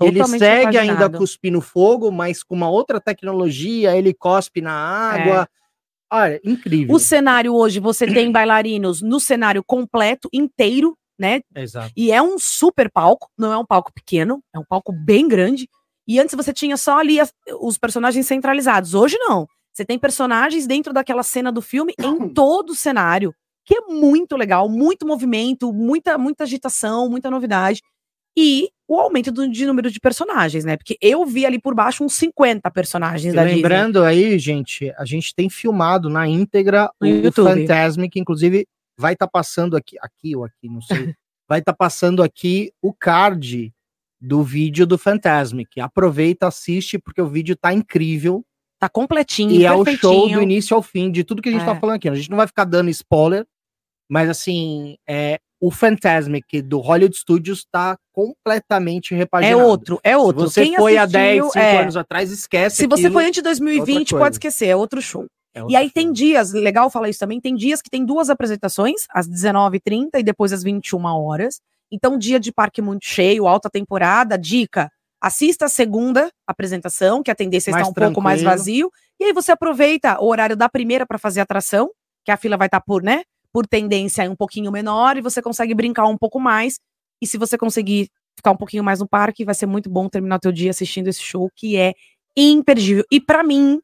ele Totalmente segue ainda repaginado. cuspindo fogo, mas com uma outra tecnologia, ele cospe na água. Olha, incrível. O cenário hoje, você tem bailarinos no cenário completo, inteiro, né? Exato. E é um super palco, não é um palco pequeno, é um palco bem grande. E antes você tinha só ali as- os personagens centralizados. Hoje não. Você tem personagens dentro daquela cena do filme em todo o cenário, que é muito legal, muito movimento, muita muita agitação, muita novidade. e o aumento do, de número de personagens, né? Porque eu vi ali por baixo uns 50 personagens E da Disney. lembrando aí, gente, a gente tem filmado na íntegra No o YouTube. Fantasmic, inclusive vai estar passando aqui, aqui ou aqui, não sei. *laughs* vai estar passando aqui o card do vídeo do Fantasmic. Aproveita, assiste, porque o vídeo tá incrível. Tá completinho, E é o show do início ao fim, de tudo que a gente É. tá falando aqui. A gente não vai ficar dando spoiler, mas assim, é, o Fantasmic do Hollywood Studios tá completamente É repaginado. outro, é outro. Se você Quem foi há assistiu, 10, 5 é. anos atrás, esquece Se você aquilo. foi antes de 2020, outra pode esquecer, é outro show. É E aí tem dias, legal falar isso também, tem dias que tem duas apresentações, às 19h30 e depois às 21 horas. Então, dia de parque muito cheio, alta temporada, dica, assista a segunda apresentação, que a tendência Mais está um pouco mais tranquilo. vazio, e aí você aproveita o horário da primeira para fazer a atração, que a fila vai estar por, né, por tendência um pouquinho menor, e você consegue brincar um pouco mais, e se você conseguir ficar um pouquinho mais no parque, vai ser muito bom terminar o teu dia assistindo esse show, que é imperdível. E para mim,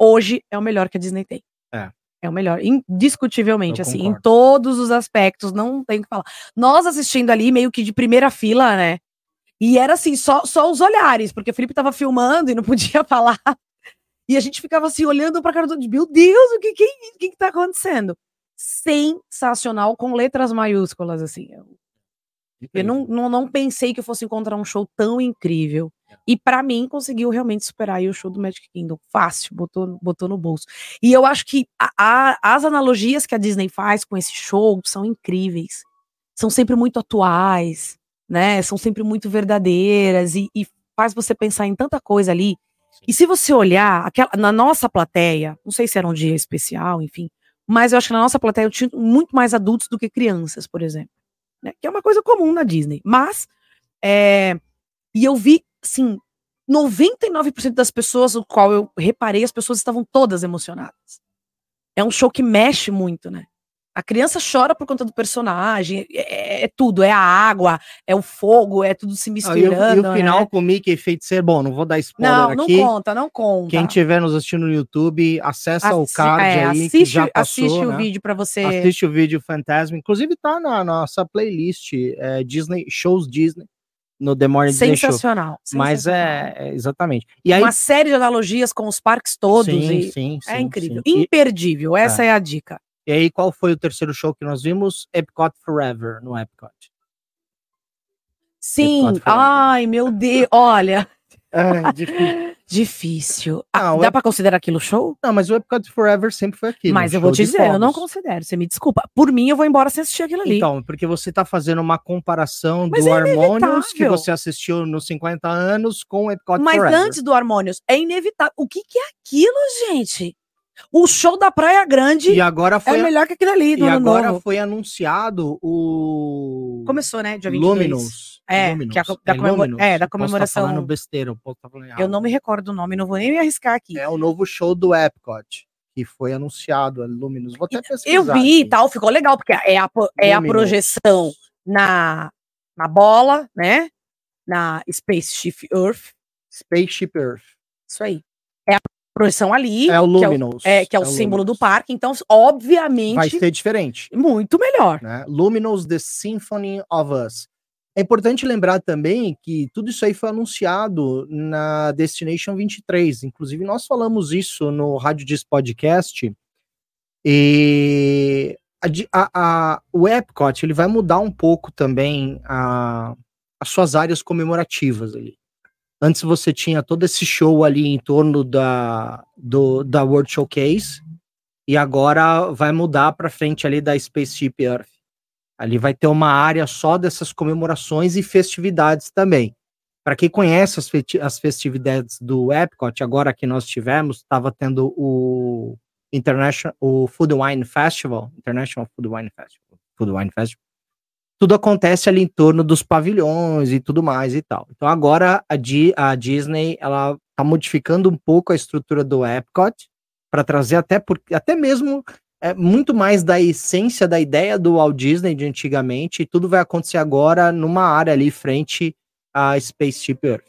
hoje é o melhor que a Disney tem. É. É o melhor, indiscutivelmente, Eu assim, em concordo. todos os aspectos, não tem o que falar. Nós assistindo ali, meio que de primeira fila, né? E era assim, só, só os olhares, porque o Felipe tava filmando e não *laughs* podia falar. E a gente ficava assim, olhando pra cara do meu Deus, o que que, que que tá acontecendo? Sensacional, com letras maiúsculas, assim. Eu, eu não, não, não pensei que eu fosse encontrar um show tão incrível. E pra mim, conseguiu realmente superar aí o show do Magic Kingdom. Fácil, botou, botou no bolso. E eu acho que a- a- as analogias que a Disney faz com esse show são incríveis. São sempre muito atuais, né? São sempre muito verdadeiras e, e faz você pensar em tanta coisa ali. E se você olhar aquela, na nossa plateia, não sei se era um dia especial, enfim, mas eu acho que na nossa plateia eu tinha muito mais adultos do que crianças, por exemplo. né? Que é uma coisa comum na Disney. Mas, é, e eu vi, assim, 99% das pessoas, o qual eu reparei, as pessoas estavam todas emocionadas. É um show que mexe muito, né? A criança chora por conta do personagem, é, é tudo, é a água, é o fogo, é tudo se Ah, e, misturando. o, e o final né? com o Mickey feiticeiro, bom, não vou dar spoiler Não, não aqui. conta, não conta. Quem estiver nos assistindo no YouTube, acessa o Assi- card é, aí, assiste, que já passou, assiste o né? vídeo pra você. Assiste o vídeo Fantasma. Inclusive tá na nossa playlist é, Disney, shows Disney, no The Morning Disney Show. Sensacional. Mas sensacional. é, é, exatamente. E aí, Uma série de analogias com os parques todos. sim, e sim, é sim, incrível. sim. E, Imperdível. Essa é. a dica. e aí, qual foi o terceiro show que nós vimos? Epcot Forever, no Epcot. Sim. Epcot Forever. Ai, meu Deus. Olha, É, difícil. difícil. Ah, dá Ep- pra considerar aquilo show? Não, mas o Epcot Forever sempre foi aquilo. Mas eu vou te dizer, eu não considero. Você me desculpa. Por mim, eu vou embora sem assistir aquilo ali. Então, porque você tá fazendo uma comparação Mas do é Harmonious que você assistiu nos 50 anos com o Epcot Mas Forever. antes do Harmonious, é inevitável. O que, que é aquilo, gente? O show da Praia Grande E agora é foi, melhor que aquele ali e agora novo. foi anunciado o Começou, né? Dia 22. Luminous. É, Luminous. que é a da comemora- Luminous. é, da Eu posso tá comemoração. besteira, posso tá falando errado. Eu não me recordo do nome, não vou nem me arriscar aqui. É o novo show do Epcot, que foi anunciado, a Luminous. Vou até pesquisar. Eu vi e tal, ficou legal, porque é a, é a Luminous. projeção na, na bola, né? Na Spaceship Earth. Spaceship Earth. Isso aí. É a projeção ali. É o que é o, Luminous. é, que é o símbolo do Luminous. parque. Então, obviamente, Vai ser diferente. muito melhor. né? Luminous The Symphony of Us. É importante lembrar também que tudo isso aí foi anunciado na Destination 23. Inclusive, nós falamos isso no Rádio Diz Podcast. E a a- o Epcot ele vai mudar um pouco também a- as suas áreas comemorativas ali. Antes você tinha todo esse show ali em torno da, do, da World Showcase, e agora vai mudar para frente ali da Spaceship Earth. Ali vai ter uma área só dessas comemorações e festividades também. Para quem conhece as, festividades do Epcot, agora que nós tivemos, estava tendo o International, o Food Wine Festival, International Food Wine Festival, Food Wine Festival. Tudo acontece ali em torno dos pavilhões e tudo mais e tal. Então agora a, Di- a Disney ela está modificando um pouco a estrutura do Epcot para trazer até por, até mesmo é muito mais da essência da ideia do Walt Disney de antigamente, e tudo vai acontecer agora numa área ali frente à Spaceship Earth,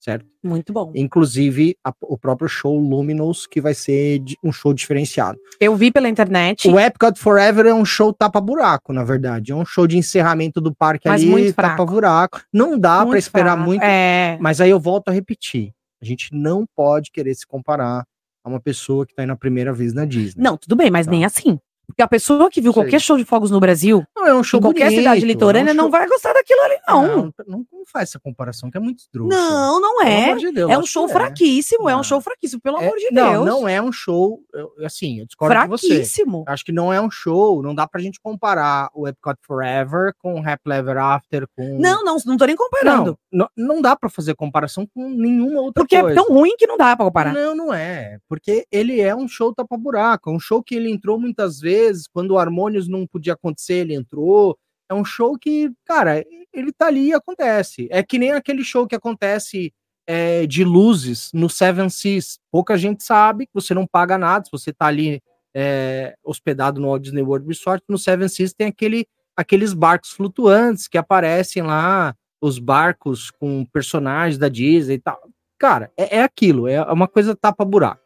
certo? Muito bom. Inclusive a- o próprio show Luminous, que vai ser de- um show diferenciado. Eu vi pela internet, O Epcot Forever é um show tapa-buraco, na verdade. É um show de encerramento do parque Mas ali, muito tapa-buraco. Não dá pra esperar fraco. muito. É, Mas aí eu volto a repetir. A gente não pode querer se comparar a uma pessoa que tá indo a primeira vez na Disney. não, tudo bem, mas Tá. nem assim. Porque a pessoa que viu Sei. qualquer show de fogos no Brasil, Não, é um show em qualquer bonito, cidade é um litorânea, não show- vai gostar daquilo ali, não. Não, não, faz essa comparação, que é muito esdrúxulo. Não, não é. de Deus, É um show que fraquíssimo, é Não. um show fraquíssimo, pelo É, amor de não, Deus. não é um show, assim, eu discordo de você. fraquíssimo. Acho que não é um show, não dá pra gente comparar o Epcot Forever com o Happy Ever After, com... Não, não, não tô nem comparando. não, não, não dá pra fazer comparação com nenhuma outra porque coisa. é tão ruim que não dá pra comparar. Não, não é. Porque ele é um show tapa-buraco. É um show que ele entrou muitas vezes. Quando o Harmonious não podia acontecer, ele entrou. É um show que, cara, ele tá ali e acontece. É que nem aquele show que acontece é, de luzes no Seven Seas. Pouca gente sabe que você não paga nada. Se você tá ali é, hospedado no Walt Disney World Resort, no Seven Seas tem aquele, aqueles barcos flutuantes que aparecem lá. Os barcos com personagens da Disney e tal cara, é, é aquilo, é uma coisa tapa-buraco.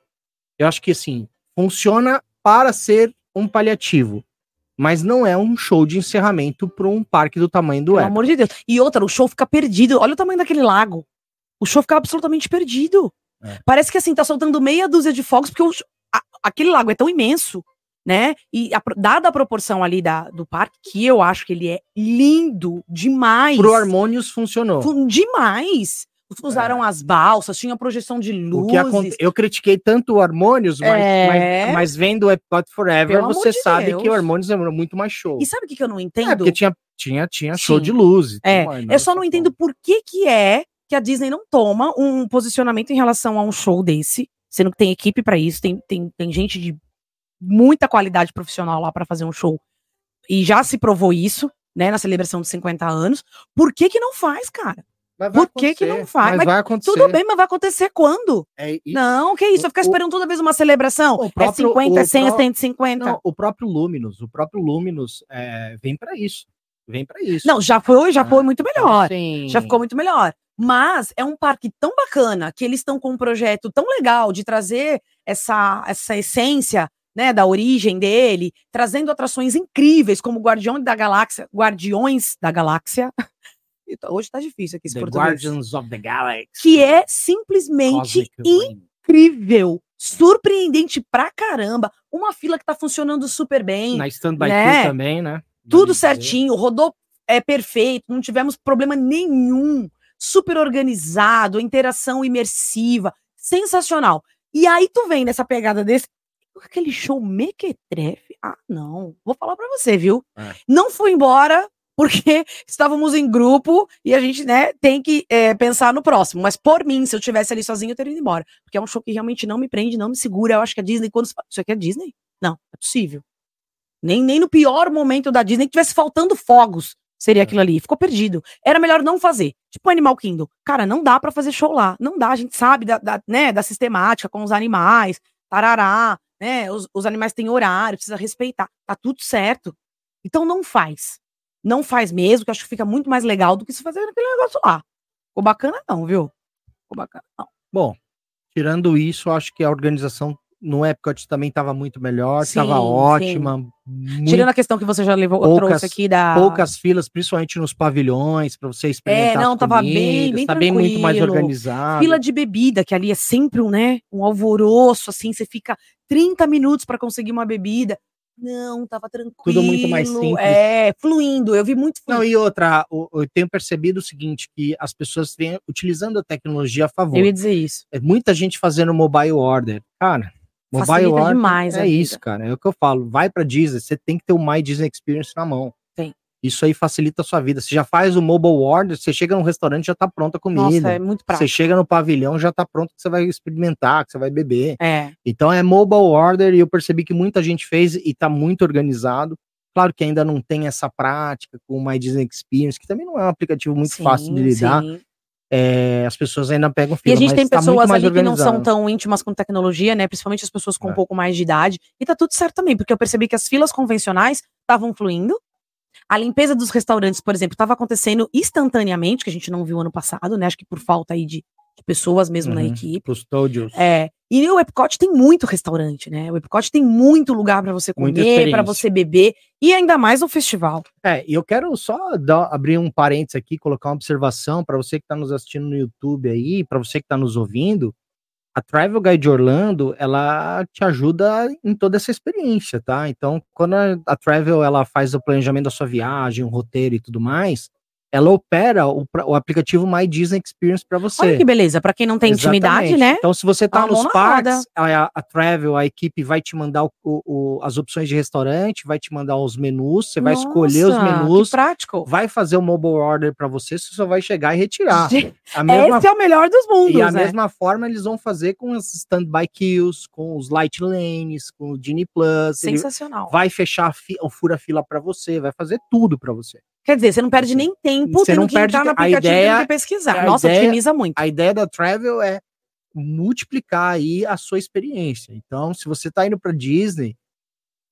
Eu acho que, assim, funciona para ser um paliativo, mas não é um show de encerramento para um parque do tamanho do Pelo Epcot. amor de Deus. E outra, o show fica perdido. Olha o tamanho daquele lago. O show fica absolutamente perdido. É. Parece que assim, tá soltando meia dúzia de fogos, porque o a- aquele lago é tão imenso, né? E a dada a proporção ali da, do parque, que eu acho que ele é lindo demais. Pro Harmonious funcionou. Fu- Demais. Usaram as balsas, tinha projeção de É. Luzes. aconte... Eu critiquei tanto o Harmonious, mas, É. mas, mas vendo o Epcot Forever, Pelo você sabe Deus. que o Harmonious é muito mais show. E sabe o que, que eu não É, entendo? porque tinha, tinha, tinha show Sim. de luz. É, tudo mais, eu só não entendo por que que é que a Disney não toma um posicionamento em relação a um show desse, sendo que tem equipe pra isso, tem, tem, tem gente de muita qualidade profissional lá pra fazer um show. E já se provou isso, né, na celebração dos 50 anos. Por que que não faz, cara? Mas por que que não faz? Mas Mas vai acontecer. Tudo bem, mas vai acontecer quando? É, e- Não, que isso, vai ficar o- esperando toda vez uma celebração. é próprio- 50, é o 100, é pró- 150. Não, o próprio Luminous, o próprio Luminous é, vem pra isso. Vem pra isso. Não, já foi, já Ah, foi muito melhor. Sim. Já ficou muito melhor. Mas é um parque tão bacana que eles estão com um projeto tão legal de trazer essa, essa essência né, da origem dele, trazendo atrações incríveis como Guardiões da Galáxia, Guardiões da Galáxia. *laughs* Então, Hoje tá difícil aqui esse The português. Guardians of the Galaxy. Que é simplesmente incrível, surpreendente pra caramba. Uma fila que tá funcionando super bem. Na Stand By né? Também, né? tudo certinho, rodou é perfeito, não tivemos problema nenhum, super organizado, interação imersiva, sensacional. E aí tu vem nessa pegada desse aquele show mequetrefe. Ah, não. Vou falar pra você, viu? É. Não fui embora porque *laughs* estávamos em grupo e a gente, né, tem que é, pensar no próximo. Mas por mim, se eu tivesse ali sozinho, eu teria ido embora. Porque é um show que realmente não me prende, não me segura. Eu acho que a Disney, quando. Isso aqui é Disney? Não, é possível. Nem, nem no pior momento da Disney que tivesse faltando fogos seria É. aquilo ali. Ficou perdido. Era melhor não fazer. Tipo Animal Kingdom. Cara, não dá pra fazer show lá. Não dá. A gente sabe da, da, né, da sistemática com os animais, tarará, né? Os, os animais têm horário, precisa respeitar. Tá tudo certo. Então não faz. Não faz mesmo, que acho que fica muito mais legal do que se fazer aquele negócio lá. Ficou bacana, não, viu? Ficou bacana, não. Bom, tirando isso, acho que a organização no Epcot também estava muito melhor, estava ótima. muito- Tirando a questão que você já levou, poucas- trouxe aqui da. poucas filas, principalmente nos pavilhões, para você experimentar. É, não, as tava bem- bem tá bem muito mais organizado. Fila de bebida, que ali é sempre um, né, um alvoroço, assim, você fica 30 minutos para conseguir uma bebida. Não, tava tranquilo. muito mais simples. É, fluindo. Eu vi muito Não, fluindo. e outra, eu tenho percebido o seguinte, que as pessoas vêm utilizando a tecnologia a favor. Eu ia dizer isso. É muita gente fazendo mobile order. Cara, mobile Facilita order demais é vida. isso, cara. É o que eu falo. Vai pra Disney, você tem que ter o My Disney Experience na mão. Isso aí facilita a sua vida. Você já faz o mobile order, você chega no restaurante já tá pronta a comida. Nossa, é muito você prático. chega no pavilhão já tá pronto que você vai experimentar, que você vai beber. É. Então é mobile order e eu percebi que muita gente fez e tá muito organizado. Claro que ainda não tem essa prática com o My Disney Experience, que também não é um aplicativo muito Sim, fácil de lidar. sim. É, as pessoas ainda pegam E fila, a gente tem tá pessoas ali que não são tão íntimas com tecnologia, né? Principalmente as pessoas com um É. pouco mais de idade. E tá tudo certo também, porque eu percebi que as filas convencionais estavam fluindo. A limpeza dos restaurantes, por exemplo, estava acontecendo instantaneamente, que a gente não viu ano passado, né? Acho que por falta aí de, de pessoas mesmo na Uhum. equipe. Custódios. É, e o Epcot tem muito restaurante, né? O Epcot tem muito lugar para você comer, para você beber, e ainda mais no festival. É, e eu quero só dar- abrir um parênteses aqui, colocar uma observação para você que está nos assistindo no YouTube aí, para você que está nos ouvindo. A Travel Guide Orlando, ela te ajuda em toda essa experiência, tá? Então, quando a, a Travel ela faz o planejamento da sua viagem, o roteiro e tudo mais, ela opera o, o aplicativo My Disney Experience para você. Olha que beleza, para quem não tem intimidade, Exatamente. né? Então, se você tá mão nos parques, a, a Travel, a equipe vai te mandar o- o- as opções de restaurante, vai te mandar os menus, você vai escolher os Nossa, menus, prático. vai fazer o mobile order para você, você só vai chegar e retirar. A mesma, Esse é o melhor dos mundos, e a né? mesma forma eles vão fazer com os standby queues, com os light lanes, com o Genie Plus. Sensacional. vai fechar o fura-fila para você, vai fazer tudo para você. Quer dizer, você não perde nem tempo Você tendo não que perde entrar no te- a aplicativo ideia- que pesquisar. a Nossa, ideia- otimiza muito. A ideia da Travel é multiplicar aí a sua experiência. Então, se você tá indo para Disney,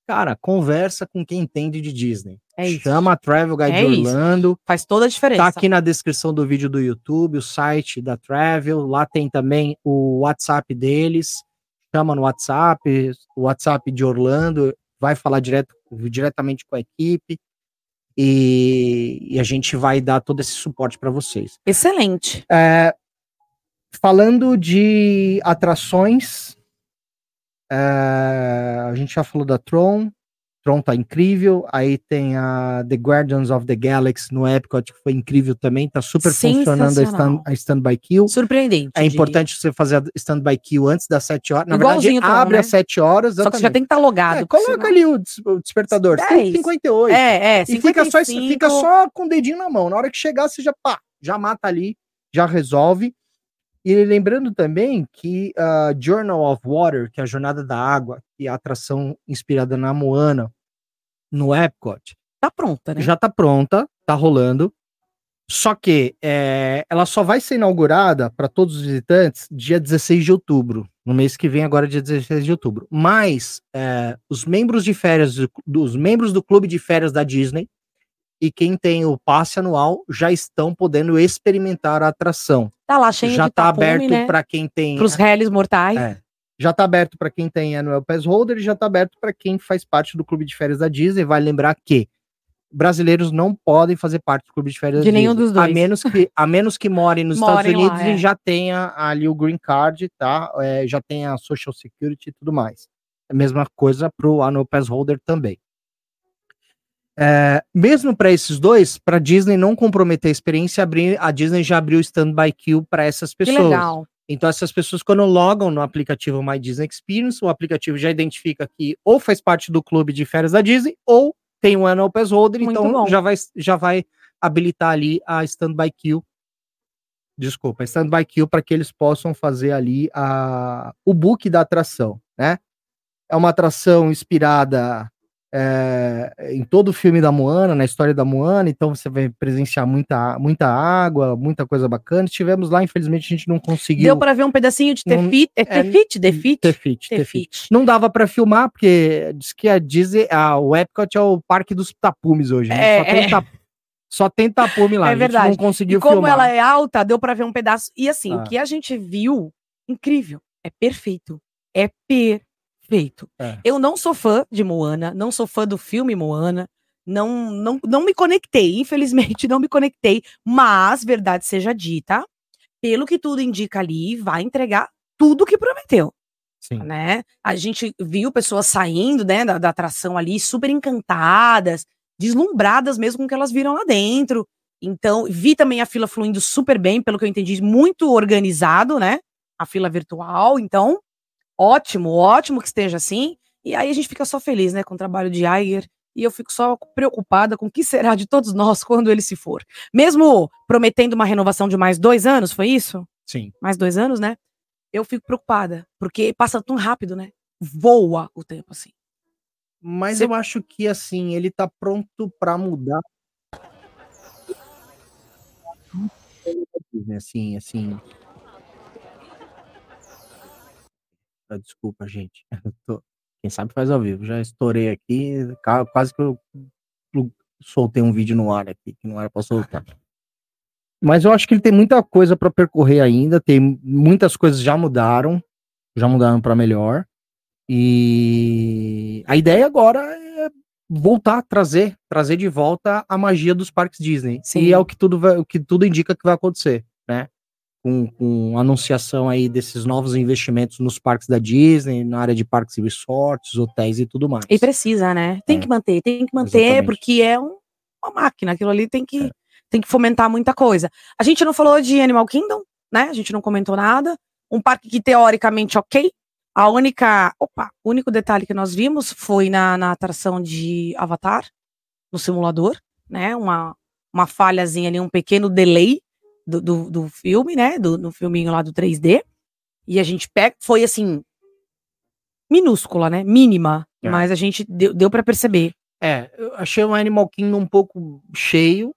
cara, conversa com quem entende de Disney. É isso. Chama a Travel Guide É isso. Orlando. Faz toda a diferença. Tá aqui na descrição do vídeo do YouTube, o site da Travel. Lá tem também o WhatsApp deles. Chama no WhatsApp, o WhatsApp de Orlando. Vai falar direto, diretamente com a equipe. E, e a gente vai dar todo esse suporte para vocês. Excelente. É, falando de atrações, é, a gente já falou da Tron. Tron tá incrível. Aí tem a The Guardians of the Galaxy no Epcot, que foi incrível também. Tá super funcionando a, stand, a Standby Queue. Surpreendente. É importante você fazer a Standby Queue antes das 7 horas. Na Igualzinho verdade, Tron, abre né? às 7 horas. Só que já exatamente. tem que estar logado. É, coloca ali o, o despertador. 10. 58. É, é. E fica só, 55. fica só com o dedinho na mão. Na hora que chegar, você já, pá, já mata ali, já resolve. E lembrando também que a Journal of Water, que é a Jornada da Água, que é a atração inspirada na Moana, no Epcot, Tá pronta, né? já tá pronta, tá rolando. Só que é, ela só vai ser inaugurada para todos os visitantes dia 16 de outubro, no mês que vem, agora dia 16 de outubro. Mas é, os membros de férias, do- dos membros do clube de férias da Disney e quem tem o passe anual já estão podendo experimentar a atração. Tá lá cheio já de tá tapume, aberto né? para quem tem Pros réis mortais. é. Já tá aberto para quem tem Annual Pass Holder e já tá aberto para quem faz parte do clube de férias da Disney. Vai lembrar que brasileiros não podem fazer parte do clube de férias De da nenhum Disney, dos dois. A menos que, a menos que morem nos Estados lá, Unidos é. e já tenha ali o green card, tá? É, já tem a Social Security e tudo mais. A mesma coisa pro Annual Pass Holder também. É, mesmo para esses dois, para Disney não comprometer a experiência, abrir, a Disney já abriu o standby queue para essas Que pessoas. legal. Então, essas pessoas, quando logam no aplicativo My Disney Experience, o aplicativo já identifica que ou faz parte do clube de férias da Disney, ou tem um Annual Pass Holder, Muito então bom. já vai, já vai habilitar ali a Standby Queue. Desculpa, a Standby Queue para que eles possam fazer ali a, o book da atração, né? É uma atração inspirada é, em todo o filme da Moana, na história da Moana, então você vai presenciar muita, muita água, muita coisa bacana. Estivemos lá, infelizmente a gente não conseguiu. Deu pra ver um pedacinho de Tefit. É é, Tefit? Tefit, Tefit. Tefit. Não dava pra filmar, porque diz que a Disney, a, o Epcot é o parque dos tapumes hoje. né? É, só, tem é. tap- só tem tapume lá. É a gente verdade. não E conseguiu como filmar. ela é alta, deu pra ver um pedaço. E assim, Ah. o que a gente viu, incrível. É perfeito. É perfeito. É. Eu não sou fã de Moana, não sou fã do filme Moana. Não, não, não me conectei, infelizmente *laughs* não me conectei, mas verdade seja dita, pelo que tudo indica ali, vai entregar tudo que prometeu Sim. né? A gente viu pessoas saindo, né, da, da atração ali, super encantadas, deslumbradas mesmo com o que elas viram lá dentro. Então, vi também a fila fluindo super bem, pelo que eu entendi, muito organizado, né? A fila virtual. Então, ótimo, ótimo que esteja assim. E aí a gente fica só feliz, né, com o trabalho de Iger. E eu fico só preocupada com o que *laughs* será de todos nós quando ele se for. Mesmo prometendo uma renovação de mais dois anos, foi isso? Sim. mais dois anos, né? Eu fico preocupada, porque passa tão rápido, né? Voa o tempo, assim. Mas Cê- eu acho que, assim, ele tá pronto pra mudar. Assim, assim. Ah, Desculpa, gente. *laughs* Tô- Quem sabe faz ao vivo. Já estourei aqui, quase que eu soltei um vídeo no ar aqui, que não era pra soltar. Mas eu acho que ele tem muita coisa para percorrer ainda, tem muitas coisas já mudaram, já mudaram para melhor. E a ideia agora é voltar a trazer, trazer de volta a magia dos parques Disney. Sim. E é o que tudo vai, o que tudo indica que vai acontecer, né? Com, com anunciação aí desses novos investimentos nos parques da Disney, na área de parques e resorts, hotéis e tudo mais. E precisa, né? Tem É. que manter, tem que manter, Exatamente. porque é um- uma máquina. Aquilo ali tem que, É. tem que fomentar muita coisa. A gente não falou de Animal Kingdom, né? A gente não comentou nada. Um parque que teoricamente ok. A única, opa, o único detalhe que nós vimos foi na, na atração de Avatar, no simulador, né? Uma, uma falhazinha ali, um pequeno delay do, do, do filme, né? Do, no filminho lá do 3D. E a gente pega, foi assim, minúscula, né? Mínima. É. Mas a gente deu, deu para perceber. É, eu achei o Animal Kingdom um pouco cheio,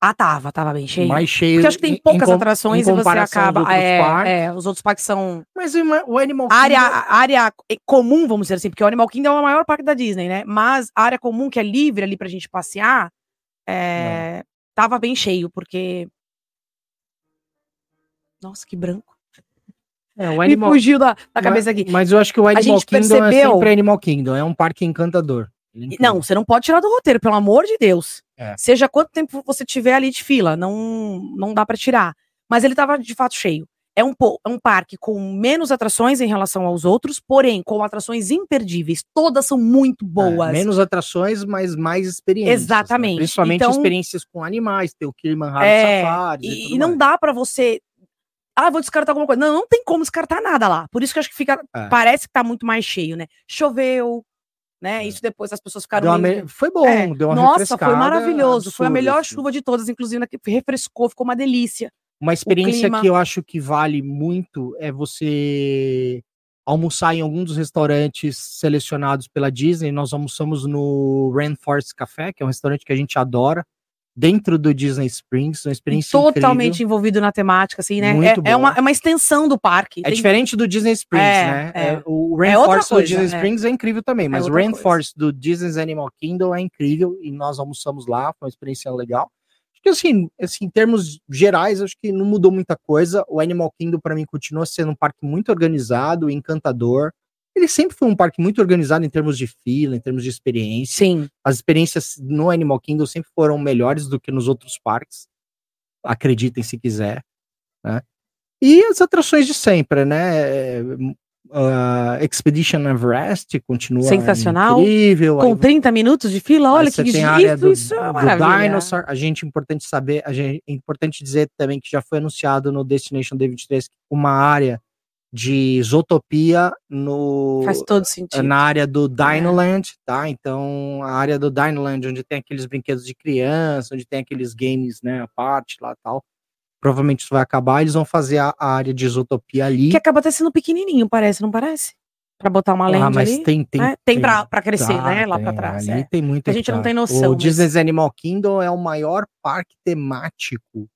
Ah, tava, tava bem cheio. mais cheio. Porque acho que tem em- poucas em atrações em e você acaba. outros É, é, os outros parques são Mas o Animal área, Kingdom- área comum, vamos dizer assim, porque o Animal Kingdom é o maior parque da Disney, né? Mas a área comum, que é livre ali pra gente passear, é, tava bem cheio, porque. Nossa, que branco. É, o Me Animal, fugiu da, da cabeça aqui. Mas eu acho que o Animal Kingdom é percebeu- sempre Animal Kingdom, é um parque encantador. É. Não, você não pode tirar do roteiro, pelo amor de Deus. É. Seja quanto tempo você tiver ali de fila, não, não dá pra tirar. Mas ele tava de fato cheio. É um, é um parque com menos atrações em relação aos outros, porém com atrações imperdíveis. Todas são muito boas. É, menos atrações, mas mais experiências. né? Exatamente. Principalmente Então- experiências com animais, tem o Kilimanjaro É, Safari. E, e não dá pra você. Ah, vou descartar alguma coisa. Não, não tem como descartar nada lá. Por isso que acho que fica. É. Parece que tá muito mais cheio, né? Choveu, né? É. Isso depois as pessoas ficaram. Meio- me- Foi bom, É, deu uma Nossa, foi maravilhoso. foi a melhor assim. chuva de todas, inclusive, na que refrescou, ficou uma delícia. Uma experiência que eu acho que vale muito é você almoçar em algum dos restaurantes selecionados pela Disney. Nós almoçamos no Rainforest Café, que é um restaurante que a gente adora, dentro do Disney Springs, uma experiência Totalmente incrível. envolvido na temática, assim, né? Muito É, é, uma, é uma extensão do parque. É Tem- diferente do Disney Springs, É, né? é. É, o É Rainforest do coisa, Disney é. Springs é incrível também, mas o Rainforest do Disney's Animal Kingdom é incrível e nós almoçamos lá, foi uma experiência legal. Acho que assim, assim, em termos gerais, acho que não mudou muita coisa. O Animal Kingdom para mim continua sendo um parque muito organizado, encantador. Ele sempre foi um parque muito organizado em termos de fila, em termos de experiência. Sim. As experiências no Animal Kingdom sempre foram melhores do que nos outros parques. Acreditem se quiser. Né? E as atrações de sempre, né? Uh, Expedition Everest continua Sensacional. incrível. Com Aí 30 minutos de fila, olha que tem área do, isso é do. Dinosaur. A gente é importante saber, a gente, é importante dizer também que já foi anunciado no Destination D23 uma área de isotopia no Faz todo sentido. na área do Dinoland, tá? Então, a área do Dinoland, onde tem aqueles brinquedos de criança, onde tem aqueles games, né, a parte lá e tal. Provavelmente isso vai acabar, eles vão fazer a, a área de isotopia ali. Que acaba até sendo pequenininho, parece, não parece? Pra botar uma lente ah, mas ali. tem tem né? tem pra, pra crescer, tá, né? Lá tem, pra trás. Ali é. tem muito A gente não tem noção, O mas- Disney's Animal Kingdom é o maior parque temático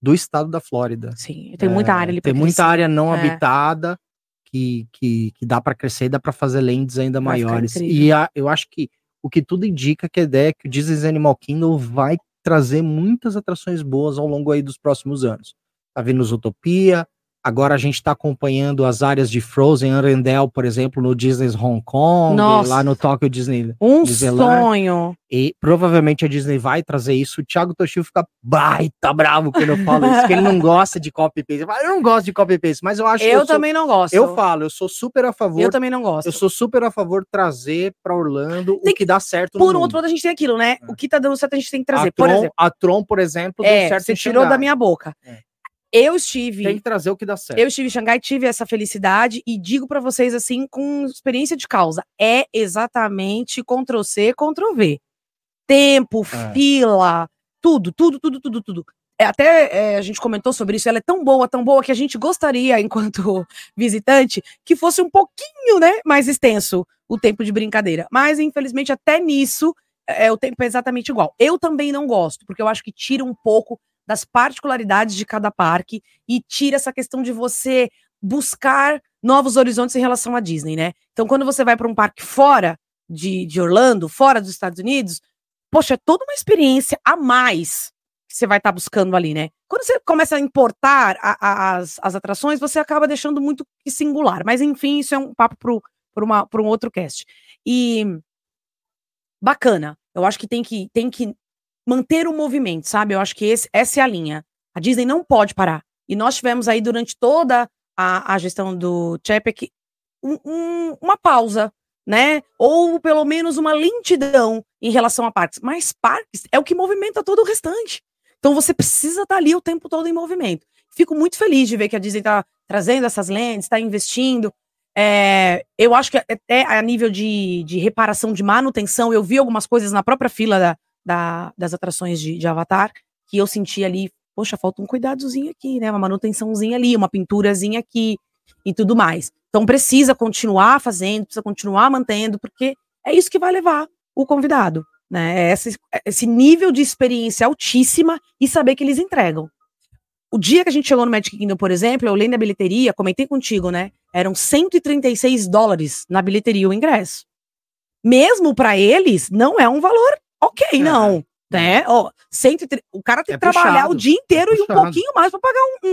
do estado da Flórida. Sim, tem muita É, área ali pra Tem muita crescer. área não É. habitada que, que, que dá para crescer e dá para fazer lands ainda Vai maiores. E a- eu acho que o que tudo indica é que a ideia é que o Disney's Animal Kingdom vai trazer muitas atrações boas ao longo aí dos próximos anos. Tá vindo Zootopia, agora a gente está acompanhando as áreas de Frozen, Arendelle, por exemplo, no Disney's Hong Kong, Nossa. lá no Tokyo Disney. Um Disneyland. sonho. E provavelmente a Disney vai trazer isso. O Thiago Toshio fica baita bravo quando eu falo isso, que ele não gosta de copy-paste. Eu Eu não gosto de copy-paste, mas eu acho que Eu eu sou- também não gosto. eu falo, eu sou super a favor. Eu também não gosto. Eu sou super a favor de trazer para Orlando Tem o que dá certo Por um outro lado, a gente tem aquilo, né? É. O que tá dando certo, a gente tem que trazer. a Por Tron, exemplo, a Tron, por exemplo, deu é, certo você tirou da minha boca. É. Eu estive. Tem que trazer o que dá certo. Eu estive em Xangai, tive essa felicidade e digo pra vocês assim, com experiência de causa, é exatamente Ctrl C, Ctrl V. Tempo, É. fila, tudo, tudo, tudo, tudo, tudo. É, até é, a gente comentou sobre isso, ela é tão boa, tão boa que a gente gostaria, *laughs* enquanto visitante, que fosse um pouquinho, né, mais extenso o tempo de brincadeira. Mas infelizmente até nisso é, o tempo é exatamente igual. Eu também não gosto, porque eu acho que tira um pouco das particularidades de cada parque e tira essa questão de você buscar novos horizontes em relação à Disney, né? Então, quando você vai para um parque fora de, de Orlando, fora dos Estados Unidos, poxa, é toda uma experiência a mais. você vai estar buscando ali, né? Quando você começa a importar a- a- as, as atrações, você acaba deixando muito que singular. Mas, enfim, isso é um papo para um outro cast. E bacana. Eu acho que tem que, tem que manter o movimento, sabe? Eu acho que esse- essa é a linha. A Disney não pode parar. E nós tivemos aí durante toda a, a gestão do Chapek um- um- uma pausa, né? Ou pelo menos uma lentidão em relação a parques. Mas parques é o que movimenta todo o restante. Então você precisa estar ali o tempo todo em movimento. Fico muito feliz de ver que a Disney está trazendo essas lentes, está investindo. É, eu acho que até a nível de, de reparação, de manutenção, eu vi algumas coisas na própria fila da, da- das atrações de, de Avatar que eu senti ali, poxa, falta um cuidadozinho aqui, né? Uma manutençãozinha ali, uma pinturazinha aqui e tudo mais. Então precisa continuar fazendo, precisa continuar mantendo, porque é isso que vai levar o convidado, né? É Esse, esse nível de experiência altíssima e saber que eles entregam. O dia que a gente chegou no Magic Kingdom, por exemplo, eu lembro da bilheteria, comentei contigo, né? Eram 136 dólares na bilheteria o ingresso. Mesmo para eles, não é um valor ok, É. não. Né? Ó, 130 o cara tem É que trabalhar puxado, o dia inteiro é e um pouquinho mais para pagar um,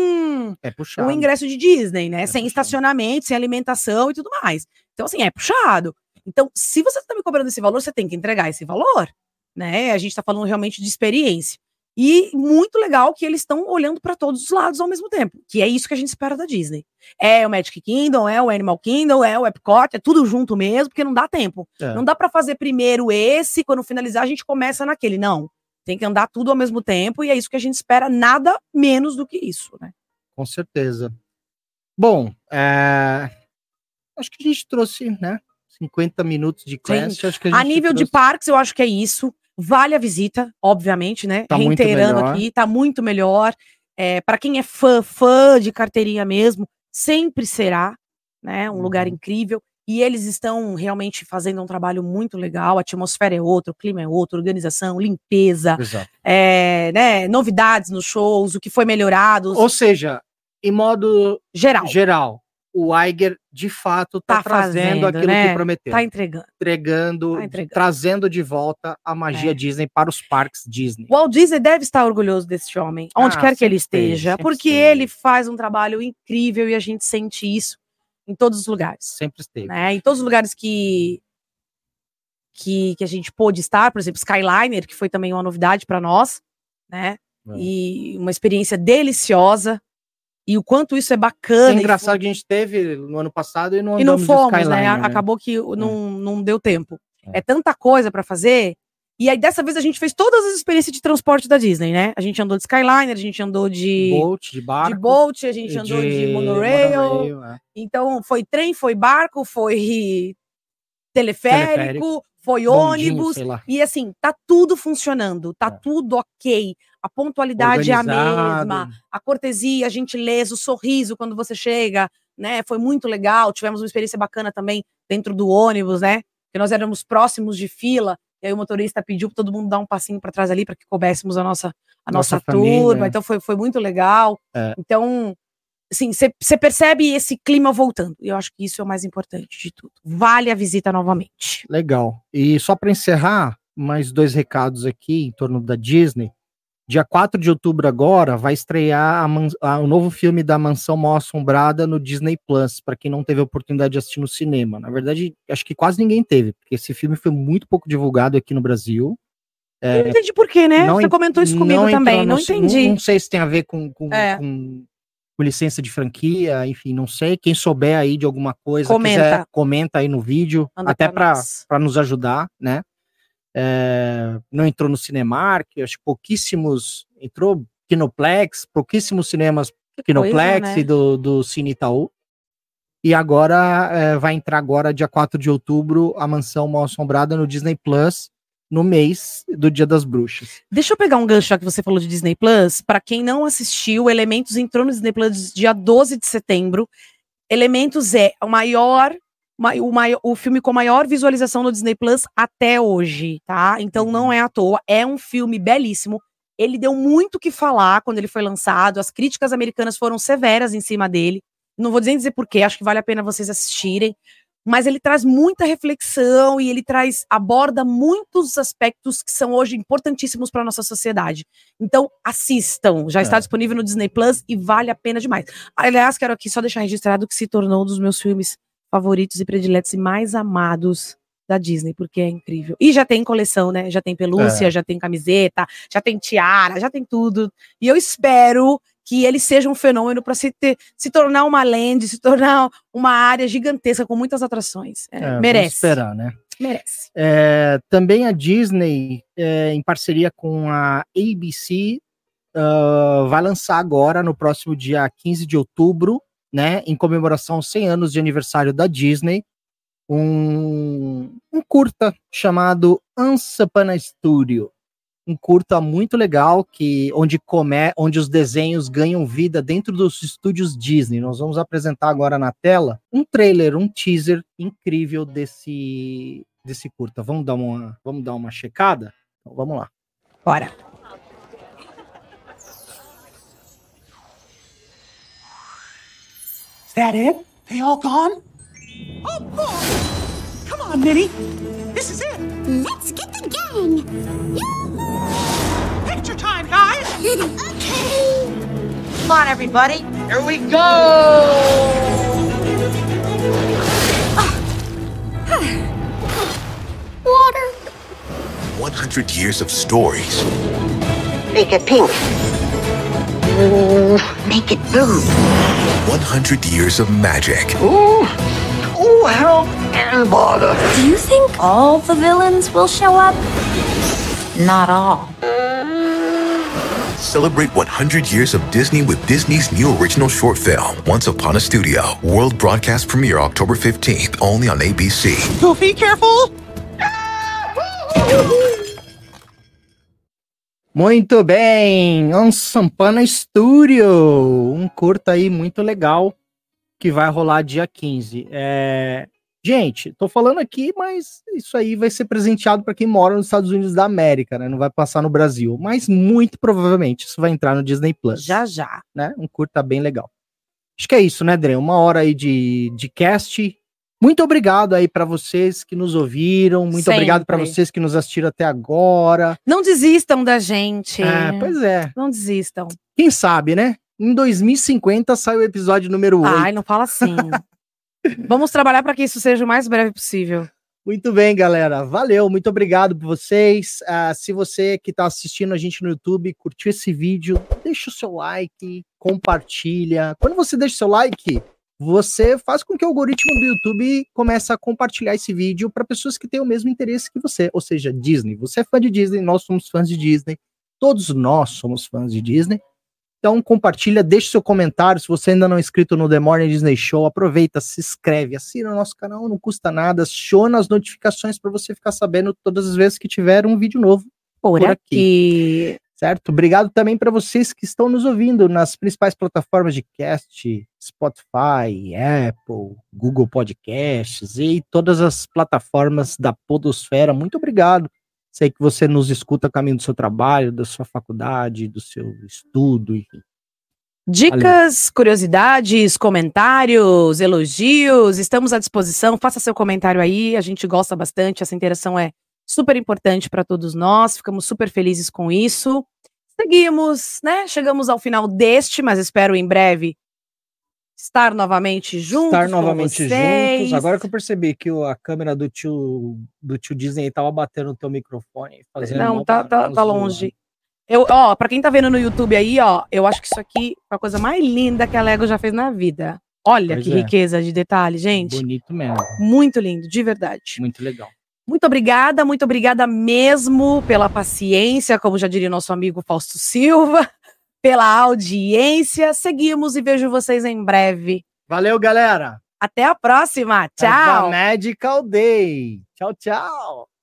um, É puxado. o ingresso de Disney, né? É sem puxado. estacionamento, sem alimentação e tudo mais. Então, assim, é puxado. Então, se você está me cobrando esse valor, você tem que entregar esse valor, né? A gente está falando realmente de experiência. E muito legal que eles estão olhando para todos os lados ao mesmo tempo, que é isso que a gente espera da Disney. É o Magic Kingdom, é o Animal Kingdom, é o Epcot, é tudo junto mesmo, porque não dá tempo. É. Não dá para fazer primeiro esse, quando finalizar a gente começa naquele. Não. Tem que andar tudo ao mesmo tempo e é isso que a gente espera, nada menos do que isso, né? Com certeza. Bom, é, acho que a gente trouxe, né? 50 minutos de classe. Acho que A gente nível de trouxe- parques, eu acho que é isso. Vale a visita, obviamente, né? Tá Reiterando aqui, tá muito melhor. É, para quem é fã, fã de carteirinha mesmo, sempre será, né? Um lugar Uhum. incrível. E eles estão realmente fazendo um trabalho muito legal. A atmosfera é outra, o clima é outro, organização, limpeza, é, né? Novidades nos shows, o que foi melhorado, Ou seja, em modo geral. geral, o Iger de fato está Tá trazendo fazendo, aquilo né? que prometeu. Tá entregando. entregando, tá entregando. trazendo de volta a magia É. Disney para os parques Disney. O Walt Disney deve estar orgulhoso desse homem, onde Ah, quer que ele esteve, esteja, porque esteve. ele faz um trabalho incrível e a gente sente isso em todos os lugares, Sempre esteve. né? Em todos os lugares que que, que a gente pôde estar, por exemplo, Skyliner, que foi também uma novidade para nós, né? É. E uma experiência deliciosa. E o quanto isso é É bacana. e engraçado que a gente teve no ano passado e não e não de fomos, né? Skyliner, A- Acabou que o- não, não deu tempo. É. É. tanta coisa pra fazer. E aí, dessa vez, a gente fez todas as experiências de transporte da Disney, né? A gente andou de Skyliner, a gente andou de, Bolt, de barco. de Bolt, a gente andou de, monorail. é. Então, foi trem, foi barco, foi teleférico, Teleférico, foi Bondinho, ônibus. E assim, tá tudo funcionando, tá É. tudo ok. A pontualidade é a Organizado. mesma a cortesia, a gentileza, o sorriso quando você chega, né? Foi muito legal. Tivemos uma experiência bacana também dentro do ônibus, né? Que nós éramos próximos de fila, e aí o motorista pediu para todo mundo dar um passinho para trás ali para que coubéssemos a nossa a Nossa nossa, família. turma. Então foi, foi muito legal. É. Então, assim, você percebe esse clima voltando. E eu acho que isso é o mais importante de tudo. Vale a visita novamente. Legal. E só para encerrar, mais dois recados aqui em torno da Disney. Dia 4 de outubro agora vai estrear a o novo filme da Mansão Mal Assombrada no Disney Plus, para quem não teve a oportunidade de assistir no cinema. Na verdade, acho que quase ninguém teve, porque esse filme foi muito pouco divulgado aqui no Brasil. Eu não entendi por quê, né? É, Não Você en- comentou isso comigo não também. no Não entendi. Não, não sei se tem a ver com, com, É. com- com licença de franquia, enfim, não sei. Quem souber aí de alguma coisa, Comenta. quiser, comenta aí no vídeo, Manda até para nos ajudar, né? É, não entrou no Cinemark, acho que pouquíssimos entrou Kinoplex, pouquíssimos cinemas Kinoplex coisa, né? e do, do Cine Itaú. E agora é, vai entrar agora, dia 4 de outubro, a Mansão Mal Assombrada no Disney Plus, no mês do Dia das Bruxas. Deixa eu pegar um gancho já que você falou de Disney Plus. Para quem não assistiu, Elementos entrou no Disney Plus dia 12 de setembro. Elementos é o maior, ma- o, maior, o filme com maior visualização no Disney Plus até hoje, tá? Então não é à toa, é um filme belíssimo. Ele deu muito o que falar quando ele foi lançado. As críticas americanas foram severas em cima dele. Não vou dizer dizer porquê, acho que vale a pena vocês assistirem. mas ele traz muita reflexão e ele traz aborda muitos aspectos que são hoje importantíssimos para nossa sociedade. Então, assistam, já está É. disponível no Disney Plus e vale a pena demais. Aliás, quero aqui só deixar registrado que se tornou um dos meus filmes favoritos e prediletos e mais amados da Disney, porque é incrível. E já tem coleção, né? Já tem pelúcia, É. já tem camiseta, já tem tiara, já tem tudo. E eu espero que ele seja um fenômeno para se, ter- se tornar uma land, se tornar uma área gigantesca com muitas atrações. É, É, merece. esperar, né? Merece. É, também a Disney, é, em parceria com a ABC, ah, vai lançar agora, no próximo dia 15 de outubro, né, em comemoração aos 100 anos de aniversário da Disney, um, um curta chamado Ansapana Studio. Um curta muito legal que onde come, onde os desenhos ganham vida dentro dos estúdios Disney. Nós vamos apresentar agora na tela um trailer, um teaser incrível desse desse curta. Vamos dar uma, vamos dar uma checada? Então, vamos lá. Bora. That it? They all gone? Oh, boy! Come on, Minnie. This is it. Let's get the gang. Picture time, guys. *laughs* okay. Come on, everybody. Here we go. *sighs* Water. 100 years of stories, Make it pink. Ooh, make it blue. 100 years of magic, Ooh, ooh, help and bother. Do you think all the villains will show up? Not all. Celebrate 100 years of Disney with Disney's new original short film, Once Upon a Studio. World broadcast premiere October 15th, only on ABC. Goofy, careful. Ah, Muito bem, Ansampana Studio, um curta aí muito legal que vai rolar dia 15. É... Gente, tô falando aqui, mas isso aí vai ser presenteado para quem mora nos Estados Unidos da América, né? Não vai passar no Brasil, mas muito provavelmente isso vai entrar no Disney Plus. Já, já. né? Um curta bem legal. Acho que é isso, né, Dre? Uma hora aí de, de cast. Muito obrigado aí para vocês que nos ouviram. Muito Sempre. obrigado para vocês que nos assistiram até agora. Não desistam da gente. É, pois é. Não desistam. Quem sabe, né? Em 2050 sai o episódio número 8. Ai, não fala assim. *laughs* Vamos trabalhar para que isso seja o mais breve possível. Muito bem, galera. Valeu, muito obrigado por vocês. Ah, se você que está assistindo a gente no YouTube curtiu esse vídeo, deixa o seu like, compartilha. Quando você deixa o seu like, você faz com que o algoritmo do YouTube comece a compartilhar esse vídeo para pessoas que têm o mesmo interesse que você, ou seja, Disney. Você é fã de Disney, nós somos fãs de Disney, todos nós somos fãs de Disney. Então compartilha, deixe seu comentário. Se você ainda não é inscrito no The Morning Disney Show, aproveita, se inscreve, assina o nosso canal, não custa nada, aciona as notificações para você ficar sabendo todas as vezes que tiver um vídeo novo, Por, Por aqui. Certo? Obrigado também para vocês que estão nos ouvindo nas principais plataformas de cast, Spotify, Apple, Google Podcasts e todas as plataformas da Podosfera. Muito obrigado. Sei que você nos escuta a caminho do seu trabalho, da sua faculdade, do seu estudo, enfim. Dicas, curiosidades, comentários, elogios, estamos à disposição. Faça seu comentário aí, a gente gosta bastante, essa interação é super importante para todos nós, ficamos super felizes com isso. Seguimos, né? Chegamos ao final deste, mas espero em breve estar novamente juntos. Estar novamente juntos. Agora que eu percebi que a câmera do tio, do tio Disney tava batendo no teu microfone. Fazendo Não, tá, tá, tá longe. Eu, ó, pra quem tá vendo no YouTube aí, ó, eu acho que isso aqui é a coisa mais linda que a Lego já fez na vida. Olha Pois que é. riqueza de detalhe, gente. Bonito mesmo. Muito lindo, de verdade. Muito legal. Muito obrigada, muito obrigada mesmo pela paciência, como já diria nosso amigo Fausto Silva, *laughs* pela audiência. Seguimos e vejo vocês em breve. Valeu, galera. Até a próxima. Tchau. Magical Day. Tchau, tchau.